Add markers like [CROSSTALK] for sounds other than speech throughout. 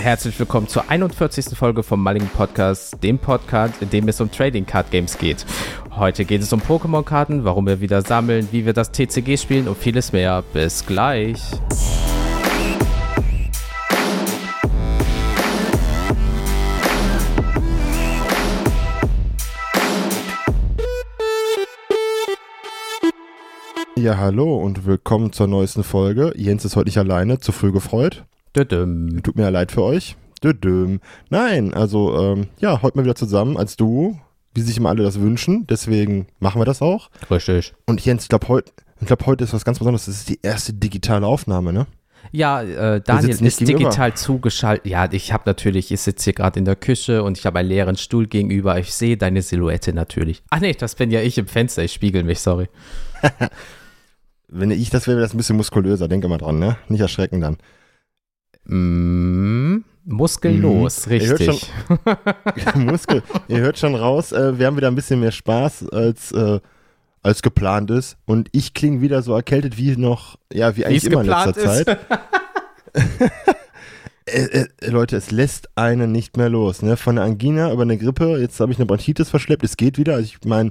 Herzlich willkommen zur 41. Folge vom Mulligan Podcast, dem Podcast, in dem es um Trading Card Games geht. Heute geht es um Pokémon-Karten, warum wir wieder sammeln, wie wir das TCG spielen und vieles mehr. Bis gleich. Ja, hallo und willkommen zur neuesten Folge. Jens ist heute nicht alleine, zu früh gefreut. Düdüm. Tut mir ja leid für euch. Düdüm. Nein, also ähm, ja, heute mal wieder zusammen als Duo, wie sich immer alle das wünschen. Deswegen machen wir das auch. Richtig. Und Jens, ich glaube, heute glaub, heute ist was ganz Besonderes. Das ist die erste digitale Aufnahme, ne? Ja, äh, Daniel ist digital zugeschaltet. Ja, ich habe natürlich, ich sitze hier gerade in der Küche und ich habe einen leeren Stuhl gegenüber. Ich sehe deine Silhouette natürlich. Ach nee, das bin ja ich im Fenster. Ich spiegel mich, sorry. [LAUGHS] Wenn ich das wäre, wäre das ein bisschen muskulöser. Denke mal dran, ne? Nicht erschrecken dann. Mm, muskellos, Mhm. Ihr hört richtig. [LAUGHS] Muskel. Ihr hört schon raus, äh, wir haben wieder ein bisschen mehr Spaß als, äh, als geplant ist. Und ich klinge wieder so erkältet wie noch, ja, wie eigentlich es immer in letzter ist. Zeit. [LAUGHS] Äh, äh, Leute, es lässt einen nicht mehr los. Ne? Von der Angina über eine Grippe, jetzt habe ich eine Bronchitis verschleppt, es geht wieder. Also ich meine,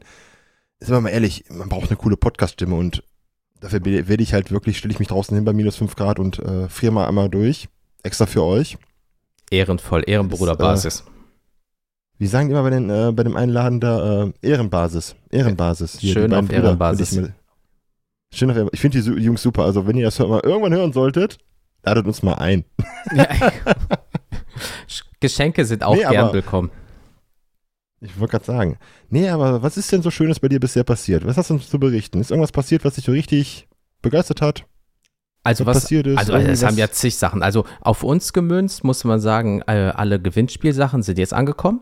sind wir mal ehrlich, man braucht eine coole Podcast-Stimme und dafür werde ich halt wirklich, stelle ich mich draußen hin bei minus 5 Grad und äh, friere mal einmal durch. Extra für euch. Ehrenvoll, Ehrenbruderbasis. Wie sagen die immer bei, den, äh, bei dem einen Laden da? Äh, Ehrenbasis. Ehrenbasis. Hier, Schön auf Brüder, Ehrenbasis. Ich, schön auf Ehrenbasis. Ich finde die, Jungs super. Also, wenn ihr das mal irgendwann hören solltet, ladet uns mal ein. Ja. [LAUGHS] [LAUGHS] Geschenke sind auch Nee, gern willkommen. Ich wollte gerade sagen. Nee, aber was ist denn so Schönes bei dir bisher passiert? Was hast du uns zu berichten? Ist irgendwas passiert, was dich so richtig begeistert hat? Also was passiert ist? also es haben ja zig Sachen. Also auf uns gemünzt, muss man sagen, äh, alle Gewinnspielsachen sind jetzt angekommen.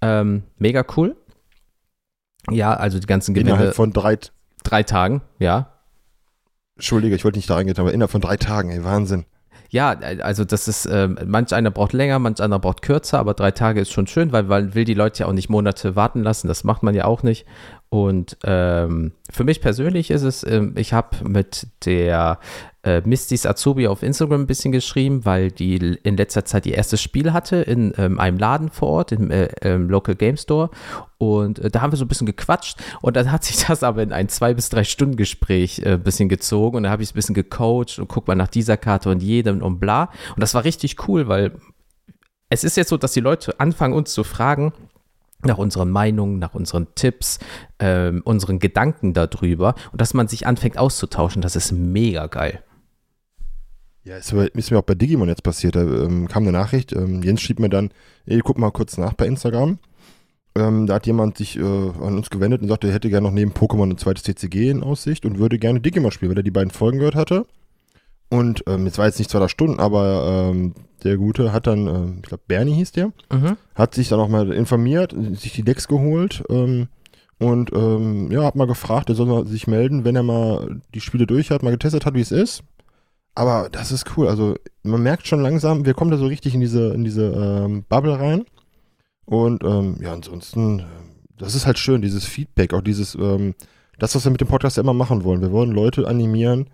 Ähm, mega cool. Ja, also die ganzen Gewinne, Innerhalb von drei, drei Tagen, ja. Entschuldige, ich wollte nicht da reingehen, aber innerhalb von drei Tagen, ey, Wahnsinn. Ja, äh, also das ist, ähm, manch einer braucht länger, manch einer braucht kürzer, aber drei Tage ist schon schön, weil man will die Leute ja auch nicht Monate warten lassen, das macht man ja auch nicht. Und ähm, für mich persönlich ist es, ähm, ich habe mit der äh, Mistys Azubi auf Instagram ein bisschen geschrieben, weil die in letzter Zeit ihr erstes Spiel hatte in ähm, einem Laden vor Ort, im äh, ähm, Local Game Store. Und äh, da haben wir so ein bisschen gequatscht und dann hat sich [LAUGHS] das aber in ein zwei bis drei Stunden Gespräch äh, ein bisschen gezogen und da habe ich es ein bisschen gecoacht und guck mal nach dieser Karte und jedem und bla. Und das war richtig cool, weil es ist jetzt so, dass die Leute anfangen uns zu fragen, nach unseren Meinungen, nach unseren Tipps, ähm, unseren Gedanken darüber und dass man sich anfängt auszutauschen, das ist mega geil. Ja, ist, ist mir auch bei Digimon jetzt passiert. Da ähm, kam eine Nachricht. Ähm, Jens schrieb mir dann, ey, guck mal kurz nach bei Instagram. Ähm, da hat jemand sich äh, an uns gewendet und sagte, er hätte gerne noch neben Pokémon ein zweites TCG in Aussicht und würde gerne Digimon spielen, weil er die beiden Folgen gehört hatte. Und ähm, jetzt war jetzt nicht zwei Stunden, aber ähm, der Gute hat dann, ähm, ich glaube Bernie hieß der, Mhm. hat sich dann auch mal informiert, sich die Decks geholt ähm, und ähm, ja, hat mal gefragt, er soll mal sich melden, wenn er mal die Spiele durch hat, mal getestet hat, wie es ist. Aber das ist cool. Also man merkt schon langsam, wir kommen da so richtig in diese, in diese ähm, Bubble rein. Und ähm, ja, ansonsten, ähm, das ist halt schön, dieses Feedback, auch dieses, ähm, das, was wir mit dem Podcast ja immer machen wollen. Wir wollen Leute animieren,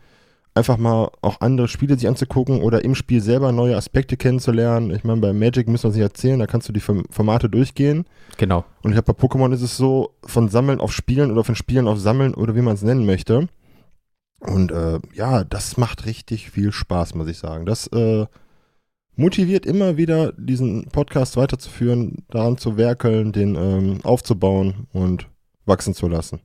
einfach mal auch andere Spiele sich anzugucken oder im Spiel selber neue Aspekte kennenzulernen. Ich meine, bei Magic müssen wir es nicht erzählen, da kannst du die Form- Formate durchgehen. Genau. Und ich glaube, bei Pokémon ist es so, von Sammeln auf Spielen oder von Spielen auf Sammeln oder wie man es nennen möchte. Und äh, ja, das macht richtig viel Spaß, muss ich sagen. Das äh, motiviert immer wieder, diesen Podcast weiterzuführen, daran zu werkeln, den ähm, aufzubauen und wachsen zu lassen.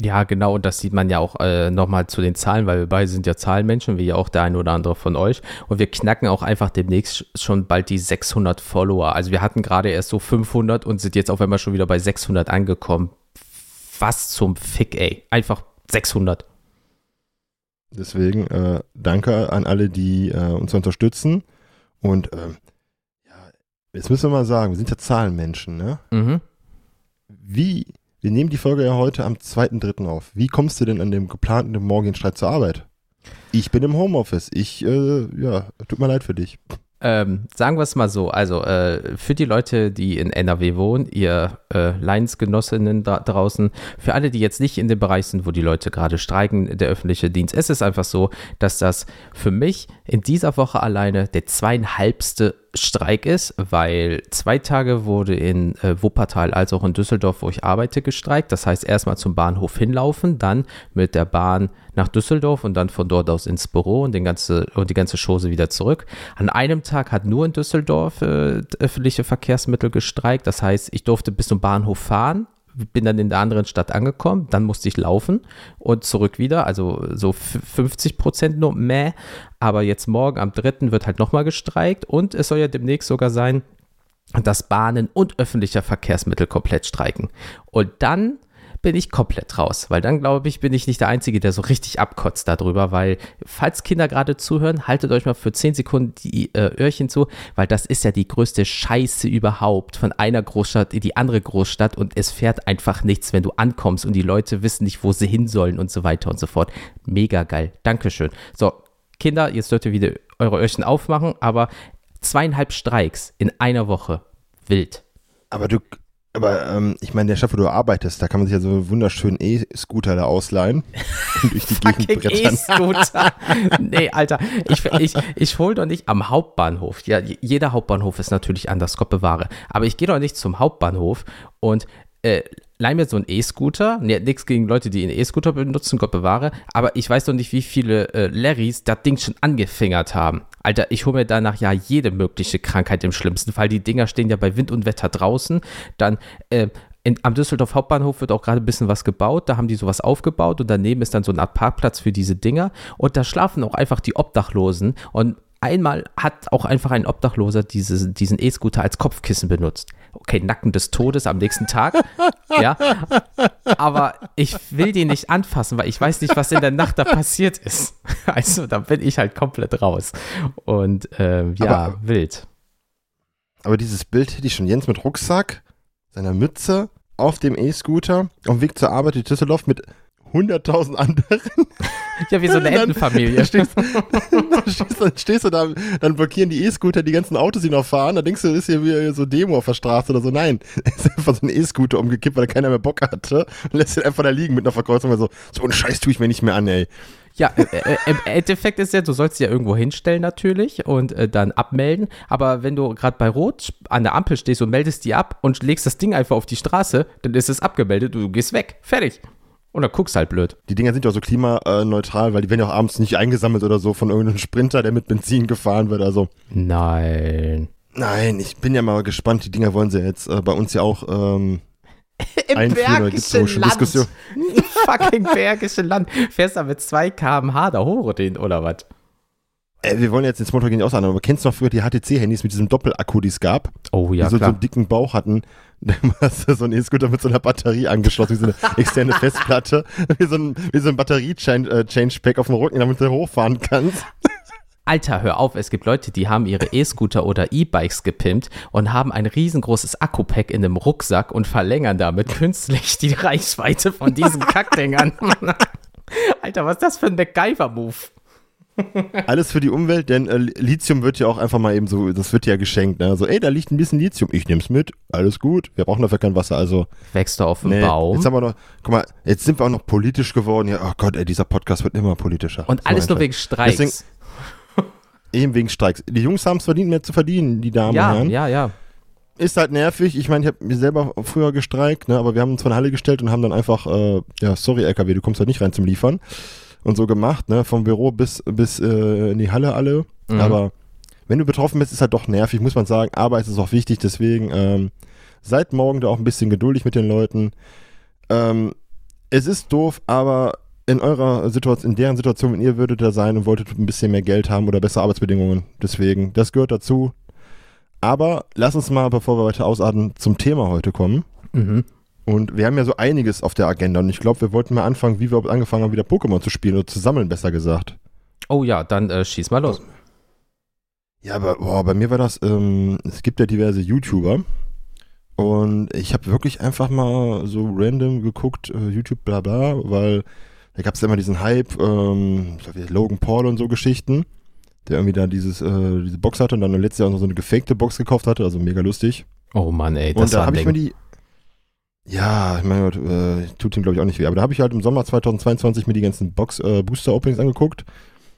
Ja, genau, und das sieht man ja auch äh, nochmal zu den Zahlen, weil wir beide sind ja Zahlenmenschen, wie ja auch der ein oder andere von euch. Und wir knacken auch einfach demnächst schon bald die 600 Follower. Also wir hatten gerade erst so 500 und sind jetzt auf einmal schon wieder bei 600 angekommen. Was zum Fick, ey. Einfach 600. Deswegen äh, danke an alle, die äh, uns unterstützen. Und ähm, ja, jetzt müssen wir mal sagen, wir sind ja Zahlenmenschen, ne? Mhm. Wie, wir nehmen die Folge ja heute am 2.3. auf. Wie kommst du denn an dem geplanten morgigen Streit zur Arbeit? Ich bin im Homeoffice. Ich, äh, ja, tut mir leid für dich. Ähm, sagen wir es mal so, also äh, für die Leute, die in NRW wohnen, ihr äh, Leinsgenossinnen da draußen, für alle, die jetzt nicht in dem Bereich sind, wo die Leute gerade streiken, der öffentliche Dienst, es ist einfach so, dass das für mich in dieser Woche alleine der zweieinhalbste Streik ist, weil zwei Tage wurde in äh, Wuppertal als auch in Düsseldorf, wo ich arbeite, gestreikt. Das heißt, erstmal zum Bahnhof hinlaufen, dann mit der Bahn nach Düsseldorf und dann von dort aus ins Büro und, den ganze, und die ganze Chose wieder zurück. An einem Tag hat nur in Düsseldorf äh, öffentliche Verkehrsmittel gestreikt. Das heißt, ich durfte bis zum Bahnhof fahren, bin dann in der anderen Stadt angekommen, dann musste ich laufen und zurück wieder, also so 50 Prozent nur mehr. Aber jetzt morgen am 3. wird halt nochmal gestreikt und es soll ja demnächst sogar sein, dass Bahnen und öffentlicher Verkehrsmittel komplett streiken. Und dann bin ich komplett raus, weil dann glaube ich, bin ich nicht der Einzige, der so richtig abkotzt darüber, weil falls Kinder gerade zuhören, haltet euch mal für 10 Sekunden die äh, Öhrchen zu, weil das ist ja die größte Scheiße überhaupt von einer Großstadt in die andere Großstadt und es fährt einfach nichts, wenn du ankommst und die Leute wissen nicht, wo sie hin sollen und so weiter und so fort. Mega geil. Dankeschön. So, Kinder, jetzt dürft ihr wieder eure Öhrchen aufmachen, aber zweieinhalb Streiks in einer Woche. Wild. Aber du, aber ähm, ich meine, der Stadt, wo du arbeitest, da kann man sich ja so wunderschönen E-Scooter da ausleihen [LAUGHS] und durch die Gegend brettern. E-Scooter. [LAUGHS] nee, Alter, ich, ich, ich hole doch nicht am Hauptbahnhof. Ja, jeder Hauptbahnhof ist natürlich anders, Gott bewahre. Aber ich gehe doch nicht zum Hauptbahnhof und äh, leih mir so einen E-Scooter. Nee, nichts gegen Leute, die einen E-Scooter benutzen, Gott bewahre. Aber ich weiß doch nicht, wie viele äh, Larrys das Ding schon angefingert haben. Alter, ich hole mir danach ja jede mögliche Krankheit im schlimmsten Fall. Die Dinger stehen ja bei Wind und Wetter draußen. Dann äh, in, am Düsseldorf Hauptbahnhof wird auch gerade ein bisschen was gebaut. Da haben die sowas aufgebaut und daneben ist dann so eine Art Parkplatz für diese Dinger. Und da schlafen auch einfach die Obdachlosen. Und einmal hat auch einfach ein Obdachloser diese, diesen E-Scooter als Kopfkissen benutzt. Okay, Nacken des Todes am nächsten Tag. [LAUGHS] ja. Aber ich will die nicht anfassen, weil ich weiß nicht, was in der Nacht da passiert ist. [LAUGHS] Also da bin ich halt komplett raus. Und ähm, ja, aber, wild. Aber dieses Bild hätte ich schon Jens mit Rucksack, seiner Mütze, auf dem E-Scooter, auf dem Weg zur Arbeit in Düsseldorf mit 100.000 anderen. Ja, wie so eine [LAUGHS] Entenfamilie. [LAUGHS] Dann stehst, dann, stehst, du da, dann blockieren die E-Scooter die ganzen Autos, die noch fahren. Da denkst du, ist hier wie so Demo auf der Straße oder so. Nein, [LAUGHS] ist einfach so ein E-Scooter umgekippt, weil da keiner mehr Bock hatte. Und lässt ihn einfach da liegen mit einer Verkreuzung. So, so einen Scheiß tue ich mir nicht mehr an, ey. Ja, äh, äh, im Endeffekt ist ja, du sollst sie ja irgendwo hinstellen natürlich und äh, dann abmelden. Aber wenn du gerade bei Rot an der Ampel stehst und meldest die ab und legst das Ding einfach auf die Straße, dann ist es abgemeldet, du gehst weg. Fertig. Und dann guckst halt blöd. Die Dinger sind ja auch so klimaneutral, weil die werden ja auch abends nicht eingesammelt oder so von irgendeinem Sprinter, der mit Benzin gefahren wird. Also. Nein. Nein, ich bin ja mal gespannt. Die Dinger wollen sie jetzt äh, bei uns ja auch ähm, [LAUGHS] Im einführen. Bergischen so Land. Diskussion. Im [LAUGHS] fucking Bergischen Land. Fährst du mit 2 km/h da hoch den, oder was? Äh, wir wollen jetzt den Smalltalk nicht aushandeln, aber kennst du noch früher die HTC-Handys mit diesem Doppelakku, die es gab? Oh ja, die so, klar. so einen dicken Bauch hatten. Dann hast du so einen E-Scooter mit so einer Batterie angeschlossen, wie so eine externe Festplatte, [LAUGHS] wie so ein, wie so ein Batterie-Change-Pack auf dem Rücken, damit du hochfahren kannst. [LAUGHS] Alter, hör auf, es gibt Leute, die haben ihre E-Scooter oder E-Bikes gepimpt und haben ein riesengroßes Akku-Pack in einem Rucksack und verlängern damit künstlich die Reichweite von diesen [LAUGHS] Kackdingern. Alter, was ist das für ein MacGyver-Move? Alles für die Umwelt, denn äh, Lithium wird ja auch einfach mal eben so, das wird ja geschenkt. Ne? So, ey, da liegt ein bisschen Lithium, ich nehm's mit, alles gut, wir brauchen dafür kein Wasser, also. Wächst du auf dem nee, Baum? Jetzt haben wir noch, guck mal, jetzt sind wir auch noch politisch geworden. Ja, oh Gott, ey, dieser Podcast wird immer politischer. Und alles nur wegen Streiks. Deswegen, eben wegen Streiks. Die Jungs haben es verdient, mehr zu verdienen, die Damen ja, und Herren. Ja, ja, ja ist halt nervig. Ich meine, ich habe mir selber früher gestreikt, ne, aber wir haben uns von Halle gestellt und haben dann einfach, äh, ja, sorry LKW, du kommst halt nicht rein zum Liefern und so gemacht, ne? Vom Büro bis, bis äh, in die Halle alle. Mhm. Aber wenn du betroffen bist, ist halt doch nervig, muss man sagen. Aber es ist auch wichtig, deswegen ähm, seid morgen da auch ein bisschen geduldig mit den Leuten. Ähm, es ist doof, aber in eurer Situation, in deren Situation, wenn ihr würdet da sein und wolltet ein bisschen mehr Geld haben oder bessere Arbeitsbedingungen. Deswegen, das gehört dazu. Aber lass uns mal, bevor wir weiter ausatmen, zum Thema heute kommen. Mhm. Und wir haben ja so einiges auf der Agenda und ich glaube, wir wollten mal anfangen, wie wir angefangen haben, wieder Pokémon zu spielen oder zu sammeln, besser gesagt. Oh ja, dann äh, schieß mal los. Ja, aber boah, bei mir war das, ähm, es gibt ja diverse YouTuber und ich habe wirklich einfach mal so random geguckt, äh, YouTube bla bla, weil da gab es ja immer diesen Hype, ähm, Logan Paul und so Geschichten, der irgendwie da dieses, äh, diese Box hatte und dann letztes Jahr auch noch so eine gefakte Box gekauft hatte, also mega lustig. Oh Mann, ey, das und da habe ich mir die ja, ich meine, äh, tut ihm glaube ich auch nicht weh. Aber da habe ich halt im Sommer 2022 mir die ganzen Box äh, Booster Openings angeguckt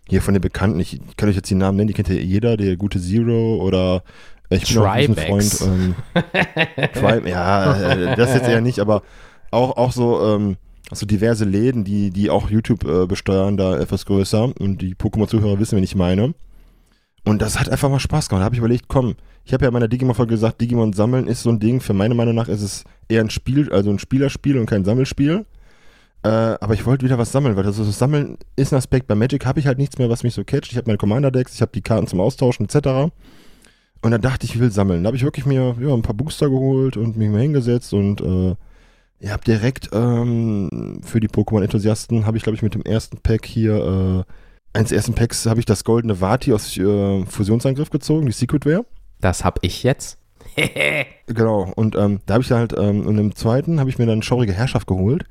hier von den Bekannten, ich, kann euch jetzt die Namen nennen, die kennt ja jeder, der gute Zero oder äh, ich bin auch ein Freund. Ähm, [LAUGHS] ja, äh, das jetzt eher nicht, aber auch, auch so, ähm, so diverse Läden, die, die auch YouTube äh, besteuern, da etwas größer und die Pokémon-Zuhörer wissen, wen ich meine. Und das hat einfach mal Spaß gemacht. Da habe ich überlegt, komm, ich habe ja in meiner Digimon-Folge gesagt, Digimon sammeln ist so ein Ding. Für meine Meinung nach ist es eher ein Spiel, also ein Spielerspiel und kein Sammelspiel. Äh, aber ich wollte wieder was sammeln, weil das, das Sammeln ist ein Aspekt. Bei Magic habe ich halt nichts mehr, was mich so catcht. Ich habe meine Commander-Decks, ich habe die Karten zum Austauschen etc. Und dann dachte ich, ich will sammeln. Da habe ich wirklich mir ja, ein paar Booster geholt und mich mal hingesetzt und äh, ihr habt direkt ähm, für die Pokémon-Enthusiasten habe ich, glaube ich, mit dem ersten Pack hier, äh, eines der ersten Packs habe ich das goldene Vati aus äh, Fusionsangriff gezogen, die Secret Ware. Das habe ich jetzt. [LAUGHS] genau, und ähm, da habe ich halt, ähm, und im zweiten habe ich mir dann Schaurige Herrschaft geholt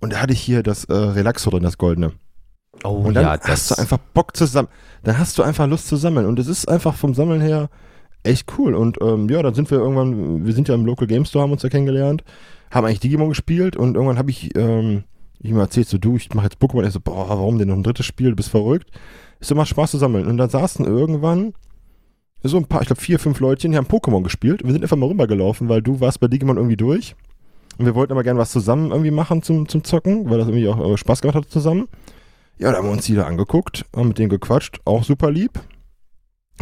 und da hatte ich hier das äh, Relaxo drin, das goldene. Oh, und dann ja, hast du einfach Bock zu sammeln. Dann hast du einfach Lust zu sammeln. Und es ist einfach vom Sammeln her echt cool. Und ähm, ja, dann sind wir irgendwann, wir sind ja im Local Game Store, haben uns ja kennengelernt, haben eigentlich Digimon gespielt und irgendwann habe ich, ähm, ich mir erzählt, so du, ich mache jetzt Pokémon. Er so, boah, warum denn noch ein drittes Spiel? Du bist verrückt. So, macht Spaß zu sammeln. Und dann saßen irgendwann so ein paar, ich glaube vier, fünf Leute, die haben Pokémon gespielt. Und wir sind einfach mal rübergelaufen, weil du warst bei Digimon irgendwie durch. Und wir wollten aber gerne was zusammen irgendwie machen zum, zum Zocken, weil das irgendwie auch äh, Spaß gemacht hat zusammen. Ja, da haben wir uns die da angeguckt, haben mit denen gequatscht, auch super lieb.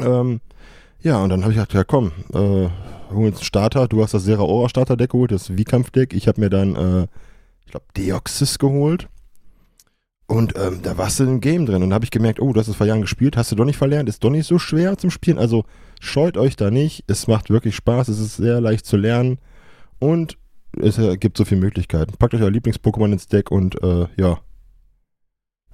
Ähm, ja, und dann habe ich gedacht, ja komm, äh, holen uns einen Starter. Du hast das Seraora Starter-Deck geholt, das V-Kampf-Deck. Ich habe mir dann, äh, glaube, Deoxys geholt. Und ähm, da warst du im Game drin. Und da habe ich gemerkt, oh, du hast es vor Jahren gespielt, hast du doch nicht verlernt, ist doch nicht so schwer zum Spielen. Also scheut euch da nicht. Es macht wirklich Spaß, es ist sehr leicht zu lernen. Und es gibt so viele Möglichkeiten. Packt euch euer Lieblings-Pokémon ins Deck und äh, ja.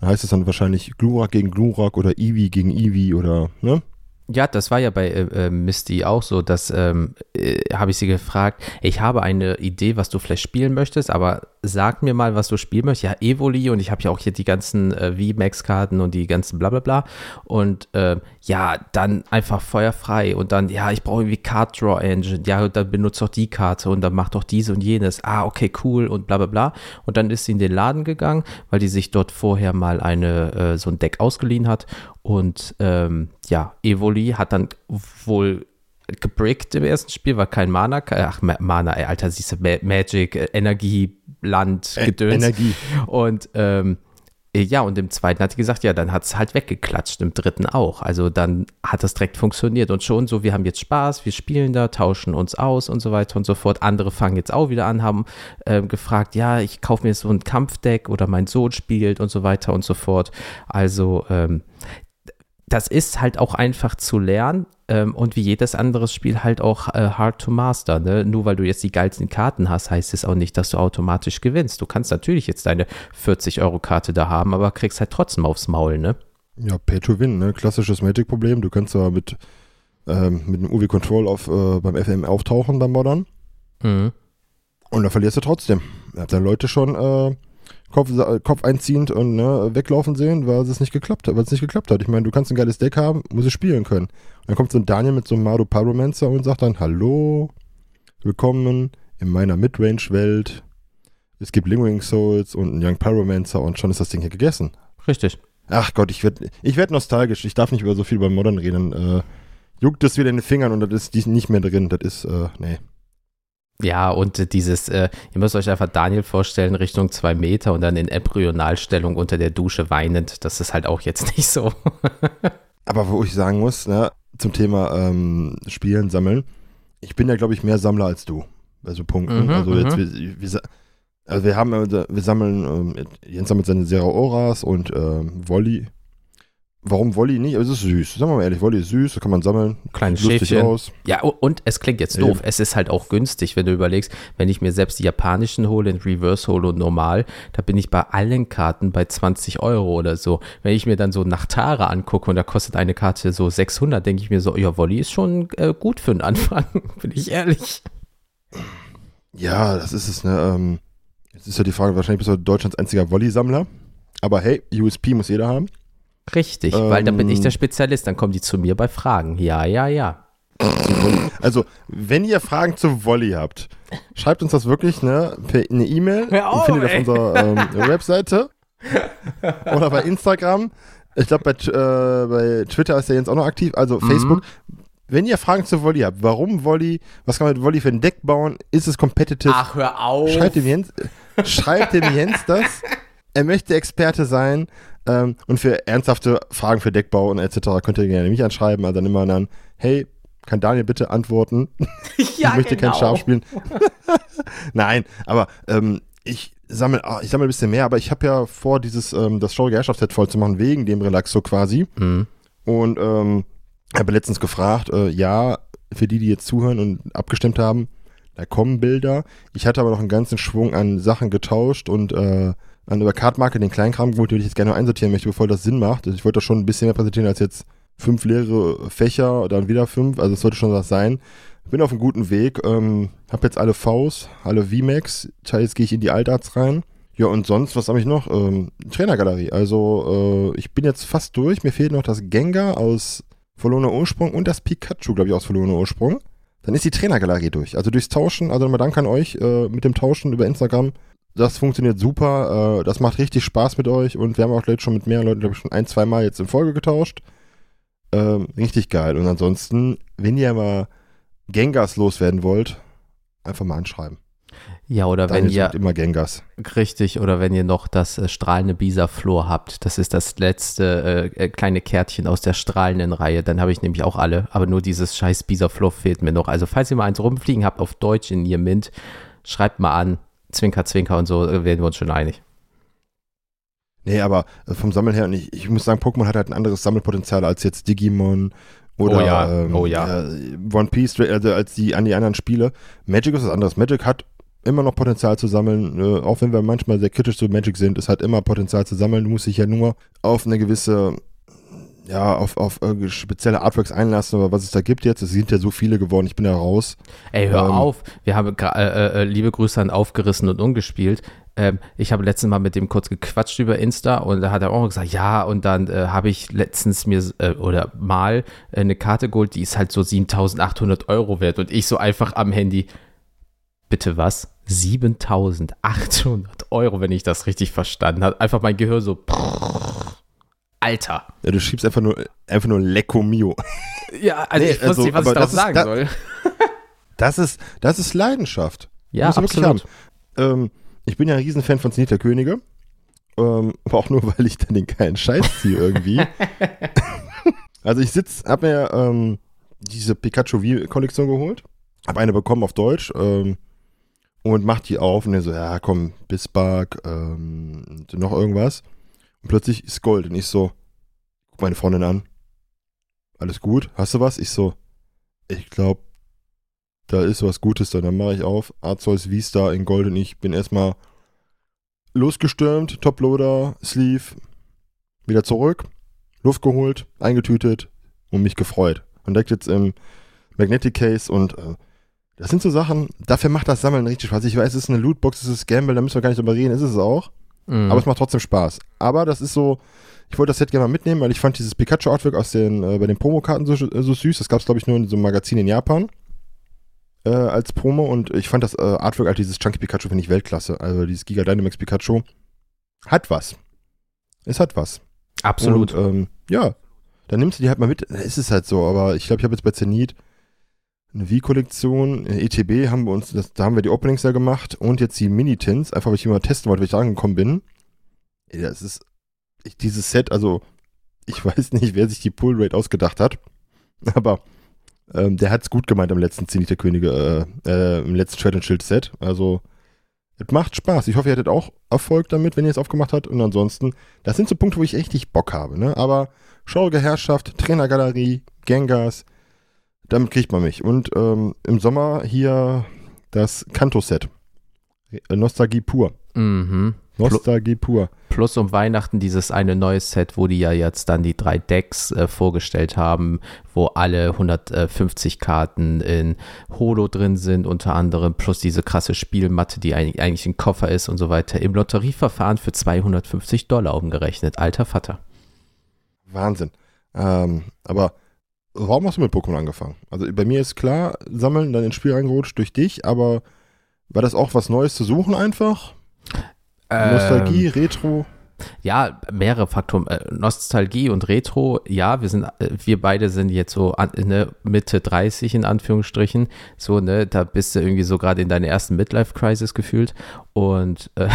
Da heißt es dann wahrscheinlich Glurak gegen Glurak oder Eevee gegen Eevee oder, ne? Ja, das war ja bei äh, äh, Misty auch so, dass ähm, äh, habe ich sie gefragt, ich habe eine Idee, was du vielleicht spielen möchtest, aber sag mir mal, was du spielen möchtest. Ja, Evoli und ich habe ja auch hier die ganzen äh, VMAX-Karten und die ganzen Blablabla. Und äh, ja, dann einfach feuerfrei und dann, ja, ich brauche irgendwie Card Draw Engine. Ja, dann benutzt doch die Karte und dann macht doch dies und jenes. Ah, okay, cool und blablabla. Und dann ist sie in den Laden gegangen, weil die sich dort vorher mal eine, äh, so ein Deck ausgeliehen hat. Und ähm, ja, Evoli hat dann wohl gebrickt im ersten Spiel, war kein Mana, ach Mana, ey, Alter, siehst du, Magic, äh, Energie, Land, Gedöns. Energie. Und ähm, ja, und im zweiten hat sie gesagt, ja, dann hat es halt weggeklatscht, im dritten auch. Also dann hat das direkt funktioniert und schon so, wir haben jetzt Spaß, wir spielen da, tauschen uns aus und so weiter und so fort. Andere fangen jetzt auch wieder an, haben äh, gefragt, ja, ich kaufe mir so ein Kampfdeck oder mein Sohn spielt und so weiter und so fort. Also ähm, das ist halt auch einfach zu lernen ähm, und wie jedes andere Spiel halt auch äh, hard to master. Ne? Nur weil du jetzt die geilsten Karten hast, heißt es auch nicht, dass du automatisch gewinnst. Du kannst natürlich jetzt deine 40-Euro-Karte da haben, aber kriegst halt trotzdem aufs Maul, ne? Ja, Pay to Win, ne? Klassisches Magic-Problem. Du kannst zwar mit, ähm, mit dem UV Control auf, äh, beim FM auftauchen beim Modern. Mhm. Und dann verlierst du trotzdem. Ihr habt dann Leute schon äh, Kopf, Kopf einziehend und ne, weglaufen sehen, weil es nicht geklappt hat, weil es nicht geklappt hat. Ich meine, du kannst ein geiles Deck haben, muss es spielen können. Und dann kommt so ein Daniel mit so einem Mardo Pyromancer und sagt dann, hallo, willkommen in meiner Midrange-Welt. Es gibt Lingering Souls und einen Young Pyromancer und schon ist das Ding hier gegessen. Richtig. Ach Gott, ich werde ich werd nostalgisch. Ich darf nicht über so viel beim Modern reden. Äh, juckt es wieder in den Fingern und das ist nicht mehr drin. Das ist, äh, nee. Ja, und dieses, äh, ihr müsst euch einfach Daniel vorstellen, Richtung zwei Meter und dann in Embryonalstellung unter der Dusche weinend. Das ist halt auch jetzt [LAUGHS] nicht so. Aber wo ich sagen muss, ne, zum Thema ähm, Spielen, Sammeln, ich bin ja, glaube ich, mehr Sammler als du bei so Punkten. Mhm, also jetzt, mhm. wir, wir, also wir haben, äh, wir sammeln, ähm, Jens sammelt seine Zero-Oras und ähm, Volley Warum Wolli nicht? Es ist süß. Sagen wir mal ehrlich, Wolli ist süß, da kann man sammeln. Kleines Schäfchen. Aus. Ja, und es klingt jetzt doof. Eben. Es ist halt auch günstig, wenn du überlegst, wenn ich mir selbst die japanischen hole, in Reverse hole und normal, da bin ich bei allen Karten bei 20 Euro oder so. Wenn ich mir dann so Nachtara angucke und da kostet eine Karte so 600, denke ich mir so, ja, Wolli ist schon äh, gut für den Anfang, [LAUGHS] bin ich ehrlich. Ja, das ist es, ne? Ähm, jetzt ist ja die Frage, wahrscheinlich bist du Deutschlands einziger Wolli-Sammler. Aber hey, USP muss jeder haben. Richtig, ähm, weil dann bin ich der Spezialist, dann kommen die zu mir bei Fragen. Ja, ja, ja. Also, wenn ihr Fragen zu Volley habt, schreibt uns das wirklich ne, per eine E-Mail. Findet ihr auf unserer ähm, Webseite [LAUGHS] oder bei Instagram. Ich glaube, bei, äh, bei Twitter ist der Jens auch noch aktiv. Also Mhm. Facebook. Wenn ihr Fragen zu Volley habt, warum Volley, was kann man mit Volley für ein Deck bauen, ist es competitive? Ach, hör auf. Schreibt dem Jens, schreibt dem Jens das. Er möchte Experte sein. Ähm, und für ernsthafte Fragen für Deckbau und etc. könnt ihr gerne mich anschreiben. Also dann immer dann, hey, kann Daniel bitte antworten? [LAUGHS] ja, ich möchte genau. kein Schaf spielen. [LAUGHS] Nein, aber ähm, ich sammle ah, ich sammle ein bisschen mehr, aber ich habe ja vor, dieses ähm, das traurige Herrschaftsset voll zu machen, wegen dem Relaxo quasi. Mhm. Und ähm, habe letztens gefragt, äh, ja, für die, die jetzt zuhören und abgestimmt haben, da kommen Bilder. Ich hatte aber noch einen ganzen Schwung an Sachen getauscht und äh, an über Cardmarke den Kleinkram geholt, den ich jetzt gerne einsortieren möchte, bevor das Sinn macht. Also ich wollte da schon ein bisschen mehr präsentieren als jetzt fünf leere Fächer, dann wieder fünf. Also es sollte schon was sein. Bin auf einem guten Weg. Ähm, hab jetzt alle Vs, alle VMAX. Teils gehe ich in die Altarts rein. Ja, und sonst, was habe ich noch? Ähm, Trainergalerie. Also, äh, ich bin jetzt fast durch. Mir fehlt noch das Gengar aus verlorener Ursprung und das Pikachu, glaube ich, aus verlorener Ursprung. Dann ist die Trainergalerie durch. Also durchs Tauschen, also nochmal Dank an euch äh, mit dem Tauschen über Instagram. Das funktioniert super. Äh, das macht richtig Spaß mit euch und wir haben auch gleich schon mit mehreren Leuten, glaube ich, schon ein, zwei Mal jetzt in Folge getauscht. Ähm, richtig geil. Und ansonsten, wenn ihr mal Gengars loswerden wollt, einfach mal anschreiben. Ja, oder wenn Daniel ihr, sucht immer Gengars. richtig, oder wenn ihr noch das äh, strahlende Bisaflor habt, das ist das letzte äh, äh, kleine Kärtchen aus der strahlenden Reihe, dann habe ich nämlich auch alle, aber nur dieses scheiß Bisaflor fehlt mir noch. Also falls ihr mal eins rumfliegen habt auf Deutsch in ihr Mint, schreibt mal an, Zwinker, Zwinker und so, äh, werden wir uns schon einig. Nee, aber äh, vom Sammeln her, und ich, ich muss sagen, Pokémon hat halt ein anderes Sammelpotenzial als jetzt Digimon oder Oh ja, ähm, oh ja. äh, One Piece, also als die an die anderen Spiele. Magic ist was anderes. Magic hat immer noch Potenzial zu sammeln, äh, auch wenn wir manchmal sehr kritisch zu Magic sind, es hat immer Potenzial zu sammeln. Du musst dich ja nur auf eine gewisse, ja, auf, auf äh, spezielle Artworks einlassen, aber was es da gibt jetzt, es sind ja so viele geworden, ich bin da raus. Ey, hör Ähm, auf. Wir haben gra- äh, äh, liebe Grüße an Aufgerissen und Ungespielt. Ähm, ich habe letztens mal mit dem kurz gequatscht über Insta und da hat er auch gesagt, ja, und dann äh, habe ich letztens mir äh, oder mal äh, eine Karte geholt, die ist halt so 7800 Euro wert und ich so einfach am Handy. Bitte was? 7800 Euro, wenn ich das richtig verstanden habe. Einfach mein Gehör so. Alter. Ja, du schiebst einfach nur, einfach nur Lecco Mio. [LAUGHS] Ja, also Nee, ich wusste also, nicht, was ich darauf sagen da- soll. [LAUGHS] Das ist, das ist Leidenschaft. Ja, absolut. Ähm, ich bin ja ein Riesenfan von Zenit der Könige. Ähm, aber auch nur, [LAUGHS] weil ich dann den geilen Scheiß ziehe irgendwie. also ich sitz, hab mir ähm, diese Pikachu V-Kollektion geholt. Hab eine bekommen auf Deutsch. Ähm, und mach die auf und dann so, ja komm, Bisbark, ähm, noch irgendwas. Und plötzlich ist Gold. Und ich so, guck meine Freundin an. Alles gut? Hast du was? Ich so, ich glaube, da ist was Gutes da. Dann mache ich auf, Arzeus V-Star in Gold und ich bin erstmal losgestürmt, Toploader, Sleeve, wieder zurück, Luft geholt, eingetütet und mich gefreut. Und direkt jetzt im Magnetic Case und äh, das sind so Sachen, dafür macht das Sammeln richtig Spaß. Ich weiß, es ist eine Lootbox, es ist Gamble, da müssen wir gar nicht drüber reden, ist es auch. Mhm. Aber es macht trotzdem Spaß. Aber das ist so, ich wollte das Set gerne mal mitnehmen, weil ich fand dieses Pikachu-Artwork aus den, äh, bei den Promokarten so, so süß. Das gab es, glaube ich, nur in so einem Magazin in Japan äh, als Promo. Und ich fand das äh, Artwork, halt dieses Chunky Pikachu, finde ich Weltklasse. Also dieses Giga Dynamax Pikachu hat was. Es hat was. absolut. Und, ähm, ja, dann nimmst du die halt mal mit. Dann ist es halt so. Aber ich glaube, ich habe jetzt bei Zenit eine V-Kollektion. ETB haben wir uns, das, da haben wir die Openings ja gemacht. Und jetzt die Mini-Tins. Einfach, weil ich mal testen wollte, weil ich da angekommen bin. Ey, das ist ich, dieses Set, also ich [LAUGHS] weiß nicht, wer sich die Pull Rate ausgedacht hat, [LAUGHS] aber ähm, der hat es gut gemeint am letzten Zenit der Könige, äh, äh, im letzten Schwert und Schild Set. Also es macht Spaß. Ich hoffe, ihr hattet auch Erfolg damit, wenn ihr es aufgemacht habt. Und ansonsten, das sind so Punkte, wo ich richtig Bock habe. Ne? Aber schaurige Herrschaft, Trainergalerie, Gengars, damit kriegt man mich. Und ähm, im Sommer hier das Kanto-Set. Äh, Nostalgie pur. Mhm. Nostalgie pur. Plus um Weihnachten dieses eine neue Set, wo die ja jetzt dann die drei Decks äh, vorgestellt haben, wo alle 150 Karten in Holo drin sind, unter anderem, plus diese krasse Spielmatte, die eigentlich, eigentlich ein Koffer ist und so weiter, im Lotterieverfahren für 250 Dollar umgerechnet. Alter Vater. Wahnsinn. Ähm, aber warum hast du mit Pokémon angefangen? Also bei mir ist klar, sammeln, dann ins Spiel reingerutscht durch dich, aber war das auch was Neues zu suchen einfach? Nostalgie, Retro? Ja, mehrere Faktoren. Äh, Nostalgie und Retro, ja, wir sind, äh, wir beide sind jetzt so an, ne, Mitte 30 in Anführungsstrichen. So, ne, da bist du irgendwie so gerade in deiner ersten Midlife-Crisis gefühlt. Und äh,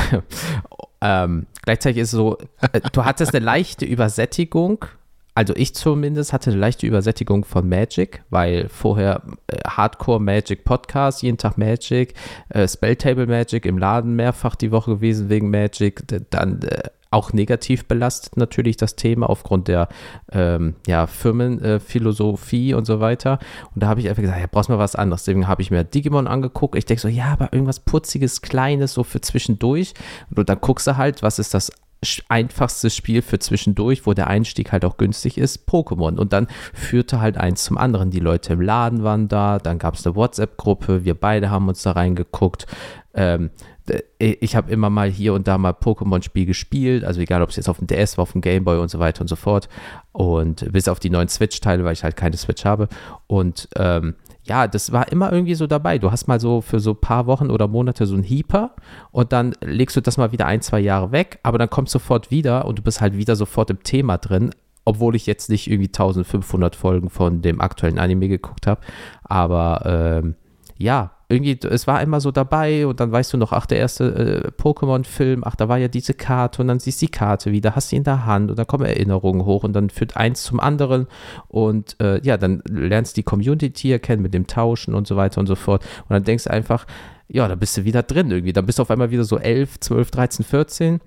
[LAUGHS] ähm, gleichzeitig ist es so, äh, du hattest eine leichte Übersättigung also ich zumindest hatte eine leichte Übersättigung von Magic, weil vorher äh, Hardcore Magic Podcast, jeden Tag Magic, äh, Spelltable Magic im Laden mehrfach die Woche gewesen wegen Magic, dann äh, auch negativ belastet natürlich das Thema aufgrund der ähm, ja, Firmenphilosophie äh, und so weiter. Und da habe ich einfach gesagt, ja, brauchst mal was anderes. Deswegen habe ich mir Digimon angeguckt. Ich denke so, ja, aber irgendwas Putziges, Kleines, so für zwischendurch. Und dann guckst du halt, was ist das einfachstes Spiel für zwischendurch, wo der Einstieg halt auch günstig ist, Pokémon. Und dann führte halt eins zum anderen. Die Leute im Laden waren da, dann gab es eine WhatsApp-Gruppe, wir beide haben uns da reingeguckt. Ähm, ich habe immer mal hier und da mal Pokémon-Spiel gespielt, also egal, ob es jetzt auf dem DS war, auf dem Gameboy und so weiter und so fort. Und bis auf die neuen Switch-Teile, weil ich halt keine Switch habe. Und ähm, ja, das war immer irgendwie so dabei. Du hast mal so für so ein paar Wochen oder Monate so ein Heeper und dann legst du das mal wieder ein, zwei Jahre weg, aber dann kommst du sofort wieder und du bist halt wieder sofort im Thema drin, obwohl ich jetzt nicht irgendwie 1500 Folgen von dem aktuellen Anime geguckt habe. Aber ähm, ja, irgendwie, es war immer so dabei und dann weißt du noch, ach, der erste äh, Pokémon-Film, ach, da war ja diese Karte und dann siehst du die Karte wieder, hast sie in der Hand und dann kommen Erinnerungen hoch und dann führt eins zum anderen und äh, ja, dann lernst du die Community kennen mit dem Tauschen und so weiter und so fort und dann denkst du einfach, ja, da bist du wieder drin irgendwie, dann bist du auf einmal wieder so 11, 12, 13, 14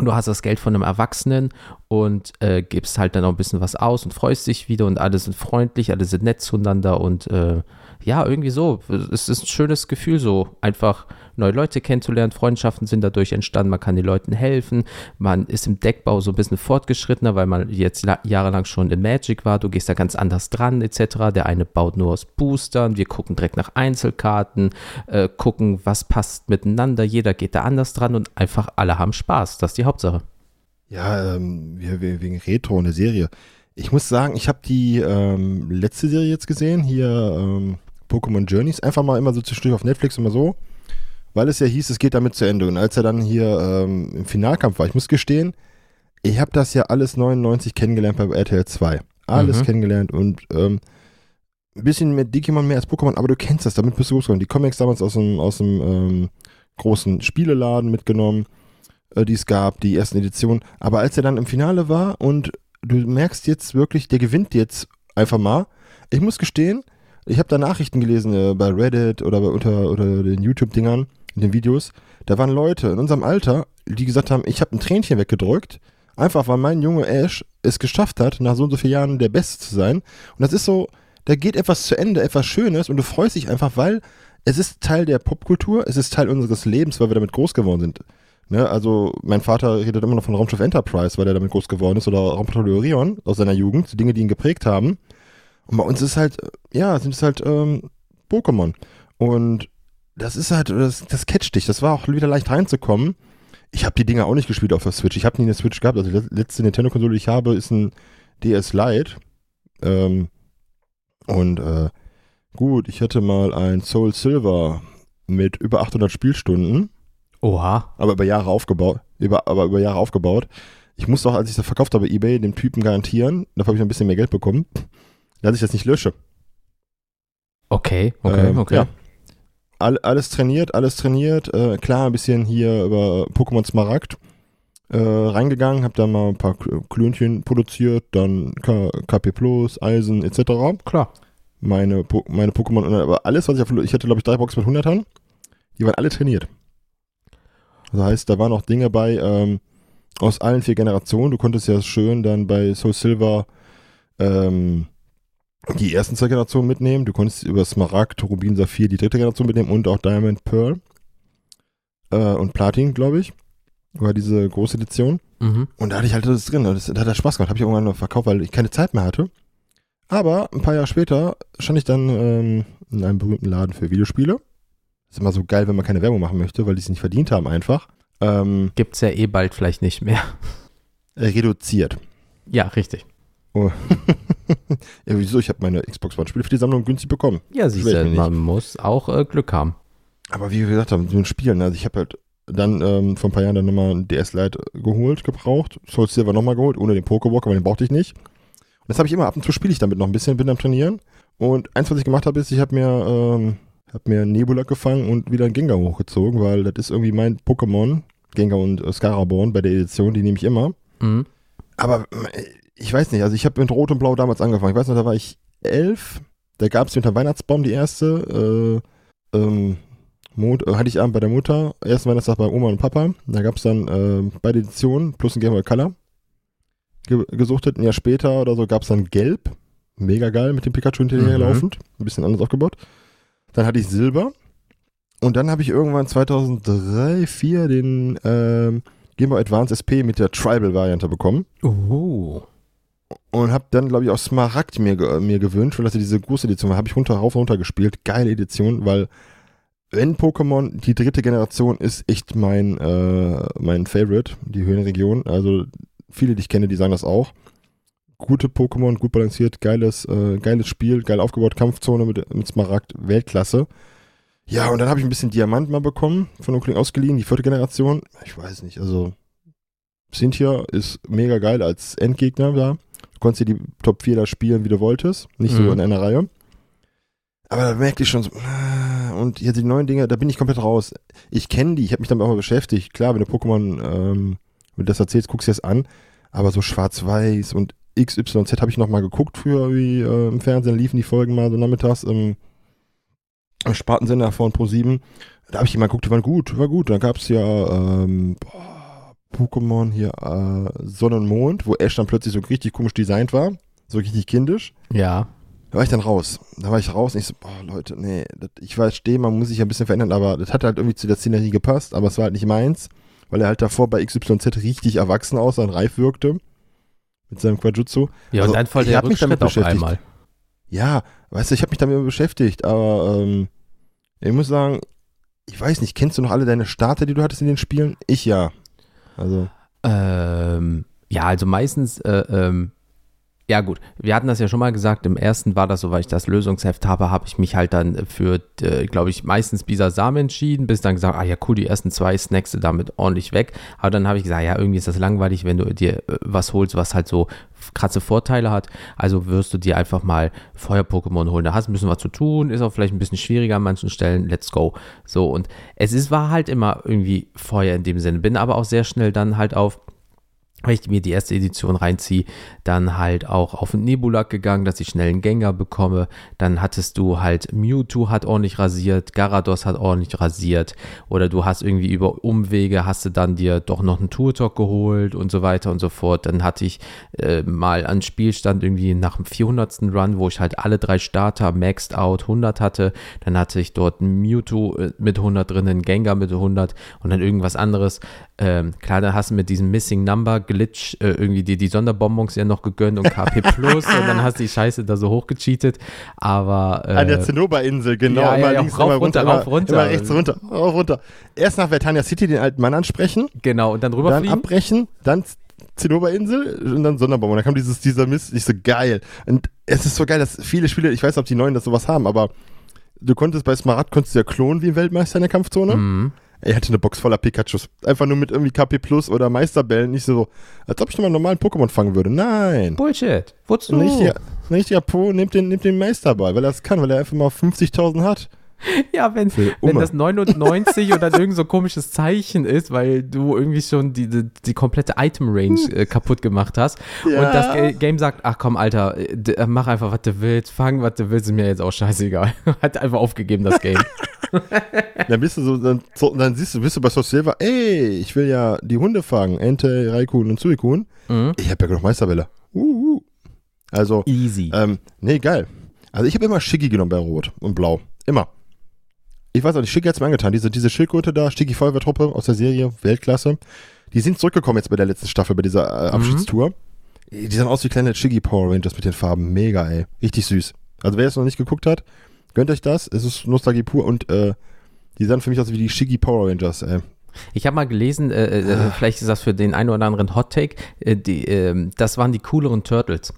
du hast das Geld von einem Erwachsenen und äh, gibst halt dann noch ein bisschen was aus und freust dich wieder und alle sind freundlich, alle sind nett zueinander und äh, ja, irgendwie so. Es ist ein schönes Gefühl, so einfach neue Leute kennenzulernen. Freundschaften sind dadurch entstanden. Man kann den Leuten helfen. Man ist im Deckbau so ein bisschen fortgeschrittener, weil man jetzt jahrelang schon in Magic war. Du gehst da ganz anders dran, etc. Der eine baut nur aus Boostern. Wir gucken direkt nach Einzelkarten, äh, gucken, was passt miteinander. Jeder geht da anders dran und einfach alle haben Spaß. Das ist die Hauptsache. Ja, ähm, wegen Retro, eine Serie. Ich muss sagen, ich habe die ähm, letzte Serie jetzt gesehen, hier ähm, Pokémon Journeys, einfach mal immer so zwischendurch auf Netflix immer so, weil es ja hieß, es geht damit zu Ende. Und als er dann hier ähm, im Finalkampf war, ich muss gestehen, ich habe das ja alles 99 kennengelernt bei RTL 2. Alles mhm. kennengelernt und ähm, ein bisschen mit Digimon mehr als Pokémon, aber du kennst das, damit bist du groß Die Comics damals aus dem, aus dem ähm, großen Spieleladen mitgenommen, äh, die es gab, die ersten Editionen. Aber als er dann im Finale war und du merkst jetzt wirklich, der gewinnt jetzt einfach mal. Ich muss gestehen, ich habe da Nachrichten gelesen äh, bei Reddit oder bei unter oder den YouTube-Dingern, in den Videos. Da waren Leute in unserem Alter, die gesagt haben, ich habe ein Tränchen weggedrückt, einfach weil mein Junge Ash es geschafft hat, nach so und so vielen Jahren der Beste zu sein. Und das ist so, da geht etwas zu Ende, etwas Schönes und du freust dich einfach, weil es ist Teil der Popkultur, es ist Teil unseres Lebens, weil wir damit groß geworden sind. Ne, also mein Vater redet immer noch von Raumschiff Enterprise, weil er damit groß geworden ist, oder Raumpatrouille Orion aus seiner Jugend, Dinge, die ihn geprägt haben. Und bei uns ist halt, ja, sind es halt ähm, Pokémon. Und das ist halt, das, das catcht dich. Das war auch wieder leicht reinzukommen. Ich habe die Dinger auch nicht gespielt auf der Switch. Ich habe nie eine Switch gehabt. Also die letzte Nintendo-Konsole, die ich habe, ist ein DS Lite. Ähm, und äh, gut, ich hatte mal ein Soul Silver mit über 800 Spielstunden. Oha. Aber über Jahre aufgebaut. Über, aber über Jahre aufgebaut. Ich musste auch, als ich das verkauft habe, eBay dem Typen garantieren. Dafür habe ich ein bisschen mehr Geld bekommen dass ich das nicht lösche. Okay, okay, ähm, okay. Ja. All, alles trainiert, alles trainiert. Äh, klar, ein bisschen hier über Pokémon Smaragd äh, reingegangen, hab da mal ein paar Klönchen produziert, dann K KP Plus, Eisen etc. Klar. Meine, po meine Pokémon, aber alles, was ich auf, ich hatte glaube ich drei Boxen mit 100ern, die waren alle trainiert. Das heißt, da waren auch Dinge bei ähm, aus allen vier Generationen. Du konntest ja schön dann bei Soul Silver ähm, die ersten zwei Generationen mitnehmen. Du konntest über Smaragd, Rubin, Saphir die dritte Generation mitnehmen und auch Diamond, Pearl äh, und Platin, glaube ich. War diese große Edition. Mhm. Und da hatte ich halt das drin. Das, da hat er Spaß gemacht. Habe ich irgendwann noch verkauft, weil ich keine Zeit mehr hatte. Aber ein paar Jahre später stand ich dann ähm, in einem berühmten Laden für Videospiele. ist immer so geil, wenn man keine Werbung machen möchte, weil die es nicht verdient haben einfach. Ähm, es ja eh bald vielleicht nicht mehr. Reduziert. Ja, richtig. Oh. [LAUGHS] ja, wieso? Ich habe meine Xbox One-Spiele für die Sammlung günstig bekommen. Ja, siehst du, man muss auch äh, Glück haben. Aber wie wir gesagt haben, so ein Spiel, ne? also ich habe halt dann ähm, vor ein paar Jahren dann nochmal ein DS Lite geholt, gebraucht. Soul Silver nochmal geholt, ohne den Pokewalker, weil den brauchte ich nicht. Und das habe ich immer, ab und zu spiele ich damit noch ein bisschen, bin am Trainieren. Und eins, was ich gemacht habe, ist, ich habe mir, ähm, hab mir Nebula gefangen und wieder einen Gengar hochgezogen, weil das ist irgendwie mein Pokémon, Gengar und äh, Scaraborn bei der Edition, die nehme ich immer. Mhm. Aber äh, ich weiß nicht, also ich habe mit Rot und Blau damals angefangen. Ich weiß noch, da war ich elf. Da gab es unter Weihnachtsbaum die erste. Äh, ähm, Mond, äh, hatte ich Abend bei der Mutter. Ersten Weihnachtstag bei Oma und Papa. Da gab es dann äh, beide Editionen plus ein Game Boy Color. Ge gesuchtet. Ein Jahr später oder so gab es dann Gelb. Mega geil mit dem Pikachu hinterher Mhm. laufend. Ein bisschen anders aufgebaut. Dann hatte ich Silber. Und dann habe ich irgendwann 2003, 2004 den ähm, Game Boy Advance SP mit der Tribal-Variante bekommen Uh. Und habe dann, glaube ich, auch Smaragd mir, mir gewünscht, weil das ja diese große Edition war. Habe ich runter, rauf und runter gespielt. Geile Edition, weil wenn Pokémon die dritte Generation ist echt mein, äh, mein Favorite, die Höhenregion. Also viele, die ich kenne, die sagen das auch. Gute Pokémon, gut balanciert, geiles, äh, geiles Spiel, geil aufgebaut, Kampfzone mit, mit Smaragd, Weltklasse. Ja, und dann habe ich ein bisschen Diamant mal bekommen, von Onkel ausgeliehen, die vierte Generation. Ich weiß nicht, also Cynthia ist mega geil als Endgegner da. Du konntest dir die Top 4 da spielen, wie du wolltest. Nicht so Mhm. in einer Reihe. Aber da merkte ich schon so, ah, und jetzt die neuen Dinge, da bin ich komplett raus. Ich kenne die, ich habe mich damit auch mal beschäftigt. Klar, wenn du Pokémon, ähm, wenn du das erzählst, guckst du es an. Aber so schwarz-weiß und XYZ habe ich noch mal geguckt früher, wie äh, im Fernsehen liefen die Folgen mal so nachmittags im, Spartensender von Pro7. Da habe ich die mal geguckt, die waren gut, war gut. Dann gab es ja ähm, boah, Pokémon hier äh, Sonne und Mond, wo Ash dann plötzlich so richtig komisch designt war. So richtig kindisch. Ja. Da war ich dann raus. Da war ich raus und ich so, boah, Leute, nee, das, ich verstehe, man muss sich ein bisschen verändern, aber das hat halt irgendwie zu der Szenerie gepasst, aber es war halt nicht meins, weil er halt davor bei XYZ richtig erwachsen aussah und reif wirkte. Mit seinem Quajutsu. Ja, Also, und dann voll ich der hab mich damit Rückschritt auf beschäftigt. einmal. Ja, weißt du, ich habe mich damit beschäftigt, aber ähm, ich muss sagen, ich weiß nicht, kennst du noch alle deine Starter, die du hattest in den Spielen? Ich ja. Also, Ähm, ja, also meistens, äh, ähm, ja gut, wir hatten das ja schon mal gesagt, im ersten war das so, weil ich das Lösungsheft habe, habe ich mich halt dann für, äh, glaube ich, meistens Bisasam entschieden, bis dann gesagt, ah ja cool, die ersten zwei snackst du damit ordentlich weg. Aber dann habe ich gesagt, ja, irgendwie ist das langweilig, wenn du dir äh, was holst, was halt so krasse Vorteile hat. Also wirst du dir einfach mal Feuer-Pokémon holen. Da hast du ein bisschen was zu tun, ist auch vielleicht ein bisschen schwieriger an manchen Stellen. Let's go. So, und es ist, war halt immer irgendwie Feuer in dem Sinne. Bin aber auch sehr schnell dann halt auf wenn ich mir die erste Edition reinziehe, dann halt auch auf den Nebulak gegangen, dass ich schnell einen Gänger bekomme. Dann hattest du halt Mewtwo hat ordentlich rasiert, Garados hat ordentlich rasiert. Oder du hast irgendwie über Umwege, hast du dann dir doch noch einen Turtok geholt und so weiter und so fort. Dann hatte ich äh, mal einen Spielstand irgendwie nach dem 400. Run, wo ich halt alle drei Starter maxed out 100 hatte. Dann hatte ich dort einen Mewtwo äh, mit 100 drin, einen Gengar mit 100 und dann irgendwas anderes. Ähm, klar, dann hast du mit diesem Missing Number Glitch äh, irgendwie die, die Sonderbonbons ja noch gegönnt und KP [LAUGHS] Plus und dann hast du die Scheiße da so hochgecheatet. Aber äh, An der Zinnoberinsel, genau. ja, immer ja, links, rauf, immer runter, runter, rauf, runter. Immer rechts runter, rauf, runter. Erst nach Vertania City den alten Mann ansprechen, genau, und dann dann rüberfliegen. abbrechen, dann Zinnoberinsel und dann Sonderbaum. Und dann kam dieses, dieser Mist, ich so geil. Und es ist so geil, dass viele Spiele, ich weiß nicht, ob die neuen das sowas haben, aber du konntest bei Smaragd konntest du ja klonen wie ein Weltmeister in der Kampfzone. Mhm. Er hatte eine Box voller Pikachus. Einfach nur mit irgendwie KP Plus oder Meisterbällen. Nicht so, als ob ich nochmal einen normalen Pokémon fangen würde. Nein. Bullshit. Wozu? Ein richtiger, ein richtiger Po nimmt den, nimmt den Meisterball, weil er es kann, weil er einfach mal 50.000 hat. [LAUGHS] Ja, wenn, wenn das 99 und dann irgend so komisches Zeichen ist, weil du irgendwie schon die, die, die komplette Item-Range äh, kaputt gemacht hast. Ja. Und das Ga- Game sagt, ach komm, Alter, äh, äh, mach einfach, was du willst, fang, was du willst, ist mir jetzt auch scheißegal. [LAUGHS] Hat einfach aufgegeben, das Game. [LAUGHS] Dann bist du so, dann, dann siehst du, bist du bei Soul Silver, ey, ich will ja die Hunde fangen, Ente, Raikun und Suikun. Mhm. Ich habe ja genug Meisterbälle. Uh, uh. Also, Easy. ähm, nee, geil. Also ich habe immer Shiggy genommen bei Rot und Blau. Immer. Ich weiß auch nicht, Shiggy hat's mir angetan. Diese, diese Schildkröte da, Shiggy Feuerwehrtruppe aus der Serie, Weltklasse. Die sind zurückgekommen jetzt bei der letzten Staffel, bei dieser äh, Abschiedstour. Die sahen aus wie kleine Shiggy Power Rangers mit den Farben. Mega, ey. Richtig süß. Also wer es noch nicht geguckt hat, gönnt euch das. Es ist Nostalgie pur und äh, die sahen für mich aus wie die Shiggy Power Rangers, ey. Ich habe mal gelesen, äh, äh, vielleicht ist das für den einen oder anderen Hot Take, äh, die, ähm, das waren die cooleren Turtles.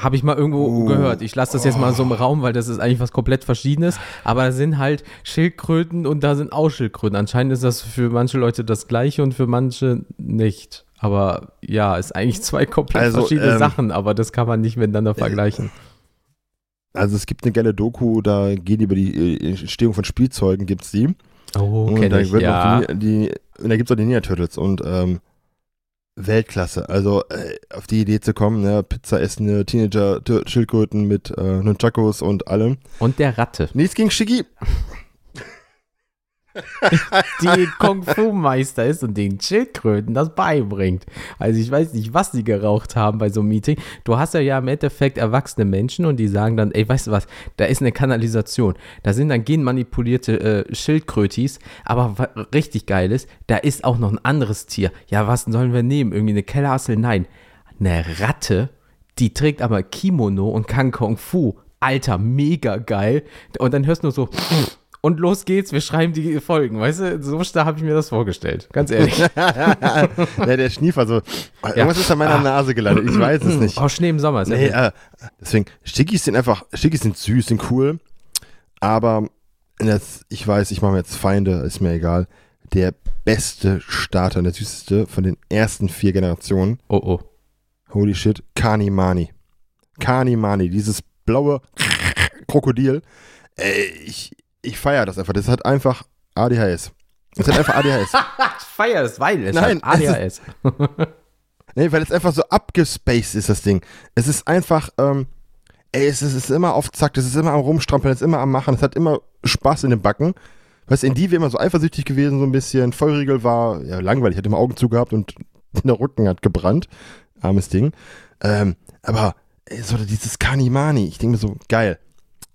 Habe ich mal irgendwo Oh. gehört. Ich lasse das jetzt mal so im Raum, weil das ist eigentlich was komplett Verschiedenes. Aber da sind halt Schildkröten und da sind auch Schildkröten. Anscheinend ist das für manche Leute das Gleiche und für manche nicht. Aber ja, ist eigentlich zwei komplett Also, verschiedene ähm, Sachen, aber das kann man nicht miteinander vergleichen. Also es gibt eine geile Doku, da geht über die äh, Entstehung von Spielzeugen, gibt's die. Oh, und da ich, wird ja. die, die und da gibt's auch die Ninja Turtles und ähm, Weltklasse. Also äh, auf die Idee zu kommen, ne, Pizza essende Teenager Tür- Schildkröten mit äh, Nunchakos und allem. Und der Ratte, Nichts gegen Shiggy. [LAUGHS] die Kung-Fu-Meister ist und den Schildkröten das beibringt. Also ich weiß nicht, was die geraucht haben bei so einem Meeting. Du hast ja ja im Endeffekt erwachsene Menschen und die sagen dann, ey, weißt du was, da ist eine Kanalisation. Da sind dann genmanipulierte äh, Schildkrötis, aber richtig geil ist, da ist auch noch ein anderes Tier. Ja, was sollen wir nehmen? Irgendwie eine Kellerassel? Nein, eine Ratte, die trägt aber Kimono und kann Kung Fu. Alter, mega geil. Und dann hörst du nur so, und los geht's, wir schreiben die Folgen, weißt du? So stark habe ich mir das vorgestellt, ganz ehrlich. [LAUGHS] ja, der Schniefer so. Irgendwas ist an meiner Ah. Nase gelandet. Ich weiß es nicht. Oh, Schnee im Sommer. Ist ja Nee, gut. äh, deswegen, Schickis sind einfach, Schickis sind süß, sind cool, aber das, ich weiß, ich mache mir jetzt Feinde, ist mir egal. Der beste Starter, der süßeste von den ersten vier Generationen, oh, oh. holy shit, Kanimani. Kanimani, dieses blaue Krokodil. Ey, ich, ich feiere das einfach. Das hat einfach ADHS. Das hat einfach ADHS. [LAUGHS] Ich feier das, weil es Nein, hat es ADHS. [LAUGHS] Nee, weil es einfach so abgespaced ist, das Ding. Es ist einfach, ähm, ey, es ist, es ist immer auf Zack, es ist immer am Rumstrampeln, es ist immer am Machen, es hat immer Spaß in den Backen. Weißt du, in die wäre immer so eifersüchtig gewesen, so ein bisschen. Vollriegel war, ja, langweilig, hat immer Augen zugehabt und [LAUGHS] der Rücken hat gebrannt. Armes Ding. Ähm, aber, ey, so dieses Kanimani, ich denke mir so, geil.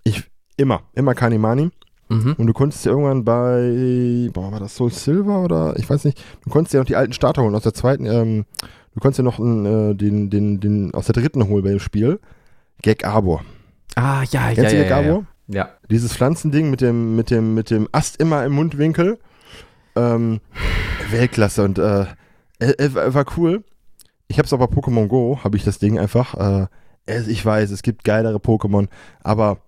Ich, immer, immer Kanimani. Mhm. Und du konntest ja irgendwann bei, boah, war das Soul Silver oder ich weiß nicht, du konntest ja noch die alten Starter holen aus der zweiten, ähm, du konntest ja noch einen, äh, den, den, den aus der dritten holen bei dem Spiel. Gag Arbor. Ah, ja, ja, Kennst ja, du Gag ja, Arbor? ja. ja. Dieses Pflanzending mit dem, mit dem, mit dem Ast immer im Mundwinkel. Ähm, Weltklasse und äh, war cool. Ich hab's auch bei Pokémon Go, habe ich das Ding einfach. Äh, es, ich weiß, es gibt geilere Pokémon, aber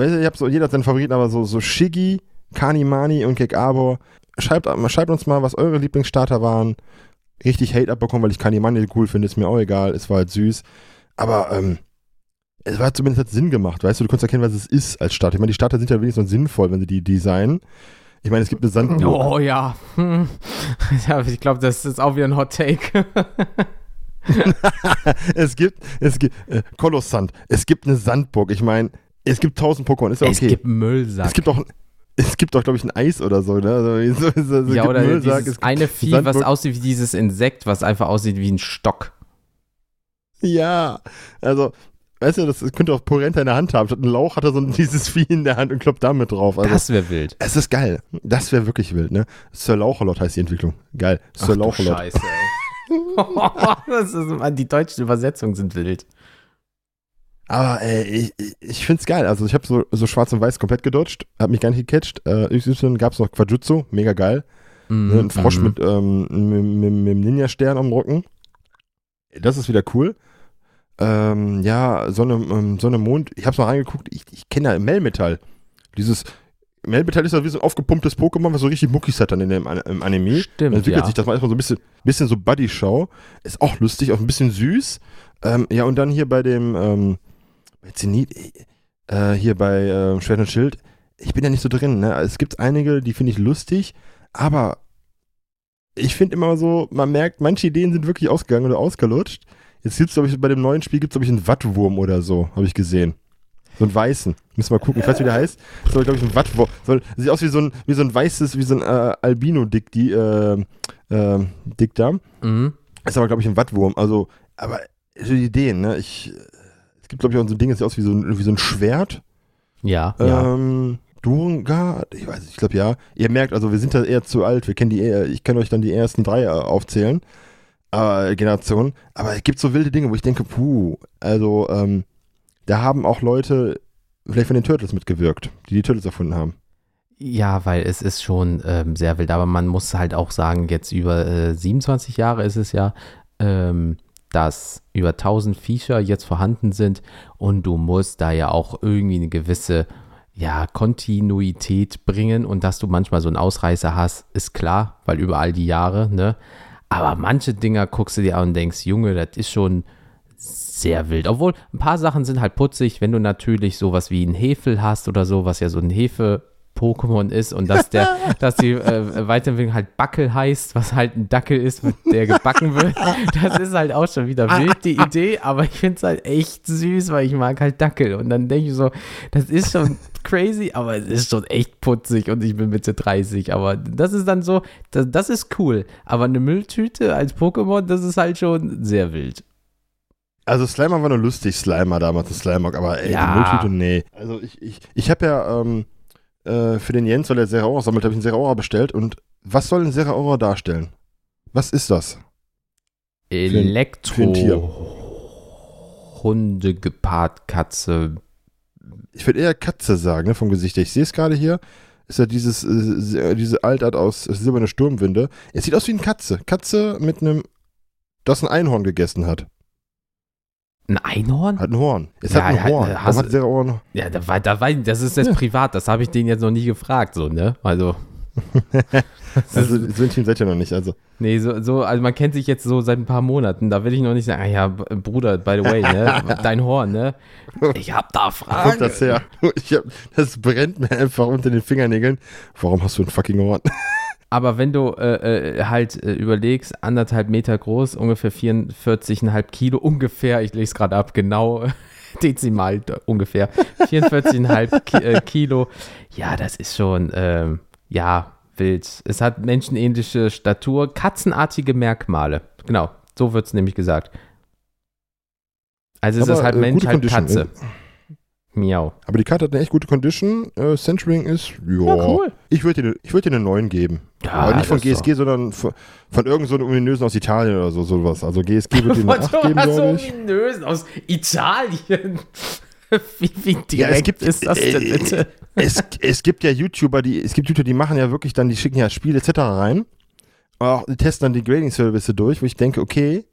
ich hab so, jeder hat seinen Favoriten, aber so, so Shiggy, Kanimani und Gekabor. Schreibt, schreibt uns mal, was eure Lieblingsstarter waren. Richtig Hate abbekommen, weil ich Kanimani cool finde, ist mir auch egal. Es war halt süß. Aber ähm, es war zumindest hat Sinn gemacht, weißt du, du konntest erkennen, was es ist als Starter. Ich meine, die Starter sind ja wenigstens sinnvoll, wenn sie die designen. Ich meine, es gibt eine Sand. Oh ja. Hm. [LAUGHS] ja ich glaube, das ist auch wieder ein Hot Take. [LAUGHS] es gibt, es gibt, äh, Kolossand. Es gibt eine Sandburg. Ich meine, es gibt tausend Pokémon, ist ja Es okay. gibt Müllsack. Es gibt auch, es gibt auch, glaube ich, ein Eis oder so, ne? Also, so, so, so ja, oder Müllsack, dieses es gibt eine Vieh, was Sandburg. aussieht wie dieses Insekt, was einfach aussieht wie ein Stock. Ja, also, weißt du, das, das könnte auch Porenta in der Hand haben. Statt ein Lauch hat er so [LAUGHS] dieses Vieh in der Hand und kloppt damit drauf. Also, das wäre wild. es ist geil. Das wäre wirklich wild, ne? Sir Lauchelot heißt die Entwicklung. Geil. Sir Ach du Lauchelot. Scheiße, ey. [LAUGHS] [LAUGHS] das ist, die deutschen Übersetzungen sind wild. Aber ey, ich, ich- find's geil. Also ich habe so, so schwarz und weiß komplett gedodged, hab mich gar nicht gecatcht. Äh, XY gab's noch Quajutsu, mega geil. Ne, ein Frosch Mhm. mit, ähm, mit, mit, mit dem Ninja-Stern am Rücken. Das ist wieder cool. Ähm, ja, Sonne, ähm, Sonne, Mond. Ich hab's mal reingeguckt. Ich, ich kenne ja Melmetall. Dieses Melmetall ist ja wie so ein aufgepumptes Pokémon, was so richtig Muckis hat dann in dem im Anime. Stimmt, Dann entwickelt ja. sich das mal erstmal so ein bisschen, bisschen so Buddy-Show. Ist auch lustig, auch ein bisschen süß. Ähm, ja, und dann hier bei dem, ähm, bei Zenit, äh, hier bei äh, Schwert und Schild, ich bin da nicht so drin. Ne? Es gibt einige, die finde ich lustig, aber ich finde immer so, man merkt, manche Ideen sind wirklich ausgegangen oder ausgelutscht. Jetzt gibt's, glaube ich, bei dem neuen Spiel gibt's glaube ich, einen Wattwurm oder so, habe ich gesehen. So einen weißen. Müssen wir mal gucken. Ich weiß, wie der heißt. Soll, glaube ich, ein Wattwurm. Soll, sieht aus wie so ein, wie so ein weißes, wie so ein äh, Albino-Dick, die, äh, äh, Dick da. Mhm. Ist aber, glaube ich, ein Wattwurm. Also, aber so die Ideen, ne? Ich, es gibt, glaube ich, auch so ein Ding, das sieht aus wie so ein, wie so ein Schwert. Ja, ja. Ähm, Durengard, ich weiß ich glaube ja. Ihr merkt, also wir sind da eher zu alt. Wir kennen die eher, ich kann euch dann die ersten drei äh, aufzählen. Äh, Generationen. Aber es gibt so wilde Dinge, wo ich denke, puh, also, ähm, da haben auch Leute vielleicht von den Turtles mitgewirkt, die die Turtles erfunden haben. Ja, weil es ist schon ähm, sehr wild, aber man muss halt auch sagen, jetzt über äh, 27 Jahre ist es ja, ähm, dass über 1000 Feature jetzt vorhanden sind und du musst da ja auch irgendwie eine gewisse ja, Kontinuität bringen und dass du manchmal so einen Ausreißer hast, ist klar, weil über all die Jahre, ne? Aber manche Dinger guckst du dir an und denkst, Junge, das ist schon sehr wild. Obwohl, ein paar Sachen sind halt putzig, wenn du natürlich sowas wie ein Hefel hast oder so, was ja so ein Hefe Pokémon ist und dass der, [LAUGHS] dass die äh, Weiterentwicklung halt Backel heißt, was halt ein Dackel ist, der gebacken wird. [LAUGHS] Das ist halt auch schon wieder wild, die Idee, aber ich finde es halt echt süß, weil ich mag halt Dackel. Und dann denke ich so, das ist schon crazy, aber es ist schon echt putzig und ich bin Mitte 30. Aber das ist dann so, das, das ist cool. Aber eine Mülltüte als Pokémon, das ist halt schon sehr wild. Also Slimer war nur lustig, Slimer damals, ein Slimer, aber ey, Ja. die Mülltüte, nee. Also ich, ich, ich habe ja ähm, äh, für den Jens, weil er Seraora sammelt, habe ich einen Seraora bestellt und was soll ein Seraora darstellen? Was ist das? Elektro. Hunde gepaart, Katze. Ich würde eher Katze sagen, ne, vom Gesicht her. Ich sehe es gerade hier. Ist ja dieses, äh, se- diese Altart aus silberne Sturmwinde. Es sieht aus wie eine Katze. Katze mit einem, das ein Einhorn gegessen hat. Ein Einhorn? Hat ein Horn. Es Ja, hat ein Horn. hast- hat Seraora ein Ja, da war, da war, das ist jetzt Ja. privat, das habe ich den jetzt noch nie gefragt, so, ne? Also. [LAUGHS] das Also, so intim seid ihr noch nicht. Also, nee, so, so, also man kennt sich jetzt so seit ein paar Monaten, da will ich noch nicht sagen, ah ja, Bruder, by the way, ne? [LAUGHS] Dein Horn, ne? Ich hab da wo Fragen. kommt das her? [LAUGHS] Ich hab, das brennt mir einfach unter den Fingernägeln. Warum hast du ein fucking Horn? Aber wenn du äh, äh, halt äh, überlegst, anderthalb Meter groß, ungefähr 44,5 Kilo, ungefähr, ich lese es gerade ab, genau, [LAUGHS] dezimal ungefähr, 44,5 Ki äh, Kilo, ja, das ist schon, ähm, ja, wild. Es hat menschenähnliche Statur, katzenartige Merkmale, genau, so wird es nämlich gesagt. Also es ist halt äh, Mensch, halt Katze. Miau. Aber die Karte hat eine echt gute Condition. Äh, Centering ist, ja. Ja, cool. Ich würde dir, ich würd dir eine 9 geben. Ja, Aber nicht von GSG, sondern von, von irgendeinem so ominösen aus Italien oder so, sowas. Also GSG wird dir eine 8 geben, so glaube ich. ominös aus Italien. [LAUGHS] wie, wie direkt Ja, es gibt, ist das denn äh, bitte? Es, es gibt ja YouTuber, die, es gibt YouTuber, die machen ja wirklich dann, die schicken ja Spiele etc. rein. Auch, die testen dann die Grading-Service durch, wo ich denke, okay,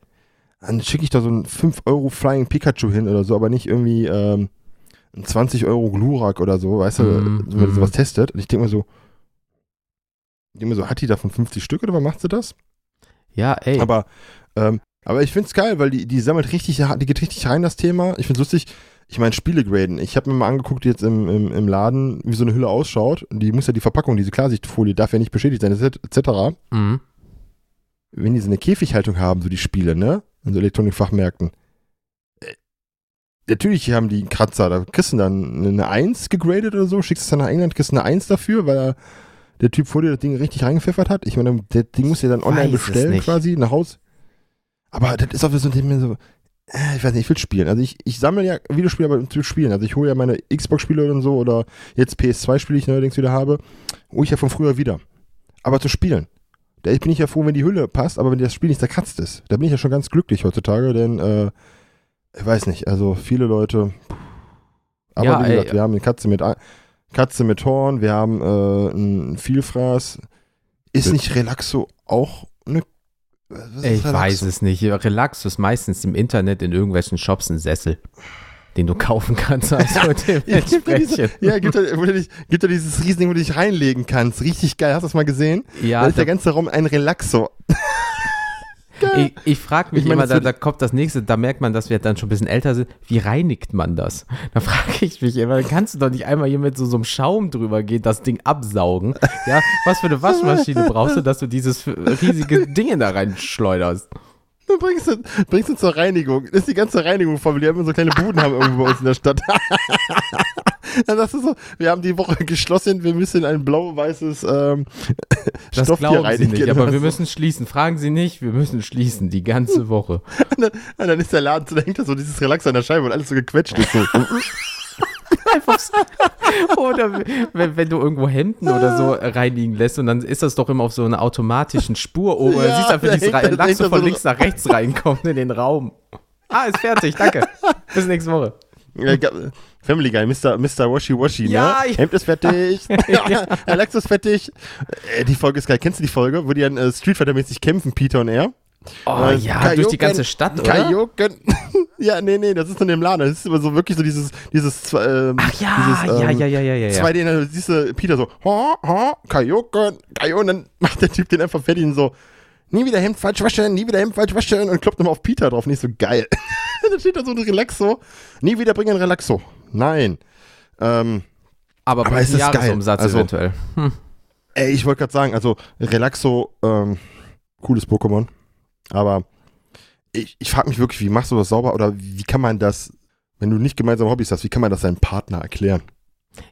dann schicke ich da so einen 5 Euro Flying Pikachu hin oder so, aber nicht irgendwie ähm, ein 20 Euro Glurak oder so, weißt du, Mhm, so, wenn mhm. du sowas testet. Und ich denke mir so, ich denke mir so, hat die davon 50 Stück oder was macht sie das? Ja, ey. Aber, ähm, aber ich finde es geil, weil die, die sammelt richtig, die geht richtig rein, das Thema. Ich finde es lustig. Ich meine, Spiele graden. Ich habe mir mal angeguckt jetzt im, im, im Laden, wie so eine Hülle ausschaut. Die muss ja die Verpackung, diese Klarsichtfolie, darf ja nicht beschädigt sein, etc. mhm. Wenn die so eine Käfighaltung haben, so die Spiele, ne? In so Elektronikfachmärkten. Natürlich haben die einen Kratzer. Da kriegst du dann eine 1 gegradet oder so, schickst es dann nach England, kriegst eine 1 dafür, weil er, der Typ vor dir das Ding richtig reingepfeffert hat. Ich meine, der Ding muss ja dann online bestellen quasi, nach Haus. Aber das ist auch so ein Ding, so, äh, ich weiß nicht, ich will spielen. Also ich, ich sammle ja Videospiele, aber zu spielen. Also ich hole ja meine Xbox-Spiele und so oder jetzt PS2-Spiele, die ich neuerdings wieder habe, hole ich ja von früher wieder. Aber zu spielen. Da bin ich ja froh, wenn die Hülle passt, aber wenn das Spiel nicht zerkratzt ist. Da bin ich ja schon ganz glücklich heutzutage, denn äh, ich weiß nicht, also viele Leute. Aber Ja, wie ey. gesagt, wir haben eine Katze mit Katze mit Horn, wir haben äh, einen Vielfraß. Ist nicht Relaxo auch eine. Ich Relaxo? weiß es nicht. Relax ist meistens im Internet in irgendwelchen Shops ein Sessel, den du kaufen kannst. [LAUGHS] Also Ja, gibt ja, diese, ja, gibt ja, gibt dieses Riesending, wo du dich reinlegen kannst. Richtig geil. Hast du das mal gesehen? Ja, da ist der da, ganze Raum ein Relaxo. Ich, ich frage mich Ich meine, immer, da, da kommt das nächste, da merkt man, dass wir dann schon ein bisschen älter sind. Wie reinigt man das? Da frage ich mich immer, kannst du doch nicht einmal hier mit so, so einem Schaum drüber gehen, das Ding absaugen. Ja, was für eine Waschmaschine brauchst du, dass du dieses riesige Ding da reinschleuderst? Dann bringst du, bringst du zur Reinigung. Das ist die ganze Reinigung vor, weil die immer so kleine Buden haben irgendwo bei uns in der Stadt. [LAUGHS] Dann sagst du so, wir haben die Woche geschlossen, wir müssen ein blau-weißes ähm, Das Stoff hier glauben sie reinigen. nicht, aber wir so. müssen schließen. Fragen Sie nicht, wir müssen schließen, die ganze Woche. [LAUGHS] Und dann, und dann ist der Laden so, da hängt da so dieses Relax an der Scheibe und alles so gequetscht ist. So. [LAUGHS] Oder wenn, wenn du irgendwo Hemden oder so reinigen lässt und dann ist das doch immer auf so einer automatischen Spur oben. Ja, siehst du einfach dieses Lachs hängt so von links nach rechts reinkommt in den Raum. Ah, ist fertig, danke. [LAUGHS] Bis nächste Woche. Ja, Family Guy, Mr. Mr. Washi Washi, Ja, ne? ja. Hemd ist fertig, [LAUGHS] Relax ist fertig. Äh, die Folge ist geil. Kennst du die Folge, wo die dann äh, Street Fighter mäßig kämpfen, Peter und er? Oh Äh, ja, Kaioken, durch die ganze Stadt, oder? Kaioken. Ja, nee, nee, das ist in dem Laden. Das ist immer so wirklich so dieses, dieses, ähm, Ach ja, dieses, ja, ähm, ja, ja, ja, ja. ja. 2D, dann siehst du Peter so, ha, ha, Kaioken, Kaioken, dann [LAUGHS] macht der Typ den einfach fertig und so, nie wieder Hemd falsch waschen, nie wieder Hemd falsch waschen und kloppt nochmal auf Peter drauf. Nicht so geil. [LAUGHS] dann steht da so ein Relaxo, nie wieder bringen Relaxo. Nein. Ähm, aber aber ist geil. Jahresumsatz Also- eventuell. Hm. ey, ich wollte gerade sagen, also Relaxo, ähm, cooles Pokémon, aber ich, ich frage mich wirklich, wie machst du das sauber oder wie kann man das, wenn du nicht gemeinsame Hobbys hast, wie kann man das deinem Partner erklären?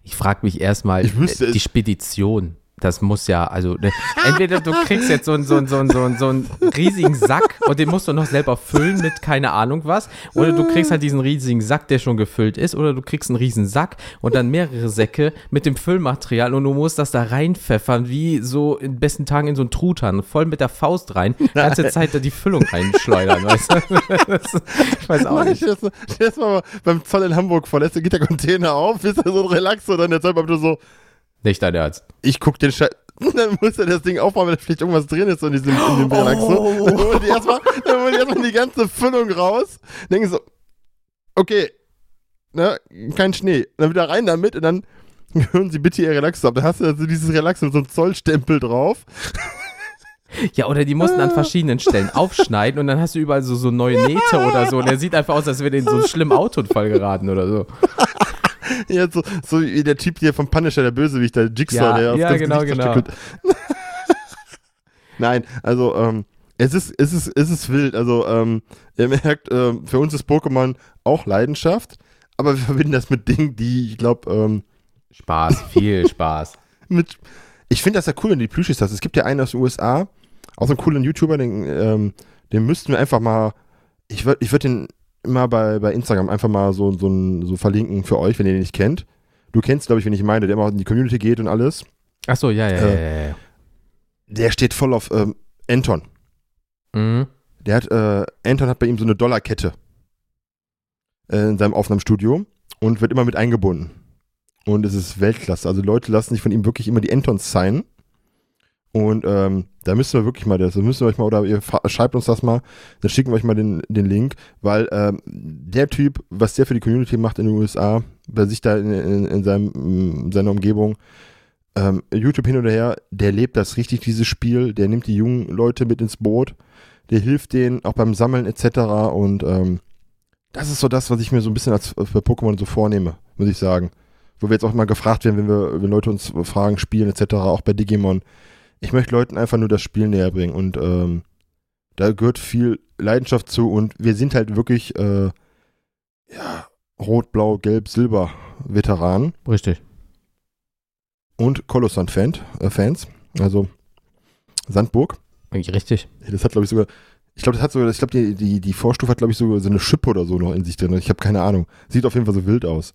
Ich frage mich erstmal, Ich wüsste äh, die. Spedition. Das muss ja, also, ne, entweder du kriegst jetzt so einen, so, einen, so, einen, so, einen, so einen riesigen Sack und den musst du noch selber füllen mit keine Ahnung was, oder du kriegst halt diesen riesigen Sack, der schon gefüllt ist, oder du kriegst einen riesen Sack und dann mehrere Säcke mit dem Füllmaterial und du musst das da reinpfeffern, wie so in besten Tagen in so einen Truthahn, voll mit der Faust rein, ganze Zeit da die Füllung reinschleudern, weißt du? Das, ich weiß auch Nein, nicht. dir das- das mal beim Zoll in Hamburg vor, lässt, geht der Container auf, ist da so ein Relaxo, dann der Zoll nur so, Nicht dein Ernst. ich guck den Scheiß. [LAUGHS] Dann muss er das Ding aufmachen, wenn da vielleicht irgendwas drin ist in diesem, in dem Relaxo. Dann holen die erstmal, dann holen die erstmal die ganze Füllung raus. Denken so, okay, ne, kein Schnee. Dann wieder rein damit und dann [LAUGHS] hören sie bitte ihr Relaxo ab. Da hast du also dieses Relaxo mit so einem Zollstempel drauf. Ja, oder die mussten an verschiedenen Stellen [LAUGHS] aufschneiden und dann hast du überall so, so neue Nähte oder so. Und der sieht einfach aus, als wäre der in so einen schlimmen Autounfall geraten oder so. [LAUGHS] Ja, so, so wie der Typ hier vom Punisher, der Bösewicht, der Jigsaw, Ja, der aufs ja, ganze genau, genau. [LAUGHS] Nein, also ähm, es ist, es ist, es ist wild. Also ähm, ihr merkt, ähm, für uns ist Pokémon auch Leidenschaft, aber wir verbinden das mit Dingen, die, ich glaube, ähm, Spaß, viel [LAUGHS] Spaß. mit. Ich finde das ja cool, wenn du die Plüschis hast. Es gibt ja einen aus den USA, auch so einen coolen YouTuber, den, ähm, den müssten wir einfach mal. Ich würde ich würd den immer bei, bei Instagram einfach mal so, so, ein- so verlinken für euch, wenn ihr den nicht kennt. Du kennst, glaube ich, wen ich meine, der immer in die Community geht und alles. Achso, ja, ja, ja, Äh, ja, ja. Der steht voll auf ähm, Anton. Mhm. Der hat, äh, Anton hat bei ihm so eine Dollarkette äh, in seinem Aufnahmestudio und wird immer mit eingebunden. Und es ist Weltklasse. Also Leute lassen sich von ihm wirklich immer die Antons sein. Und ähm, da müssen wir wirklich mal das, da müssen wir euch mal, oder ihr schreibt uns das mal, dann schicken wir euch mal den, den Link, weil ähm, der Typ, was der für die Community macht in den USA, bei sich da in, in, in, seinem, in seiner Umgebung, ähm, YouTube hin oder her, der lebt das richtig, dieses Spiel, der nimmt die jungen Leute mit ins Boot, der hilft denen auch beim Sammeln etc. Und ähm, das ist so das, was ich mir so ein bisschen als für Pokémon so vornehme, muss ich sagen. Wo wir jetzt auch mal gefragt werden, wenn wir, wenn Leute uns fragen, spielen etc., auch bei Digimon. Ich möchte Leuten einfach nur das Spiel näher bringen und ähm, da gehört viel Leidenschaft zu und wir sind halt wirklich äh, ja, Rot, Blau, Gelb, Silber Veteranen Richtig. und Kolossant-Fan, äh, Fans. Also Sandburg. Richtig. Das hat, glaube ich, sogar. Ich glaube, das hat sogar, ich glaube, die, die, die Vorstufe hat, glaube ich, sogar so eine Schippe oder so noch in sich drin. Ich habe keine Ahnung. Sieht auf jeden Fall so wild aus.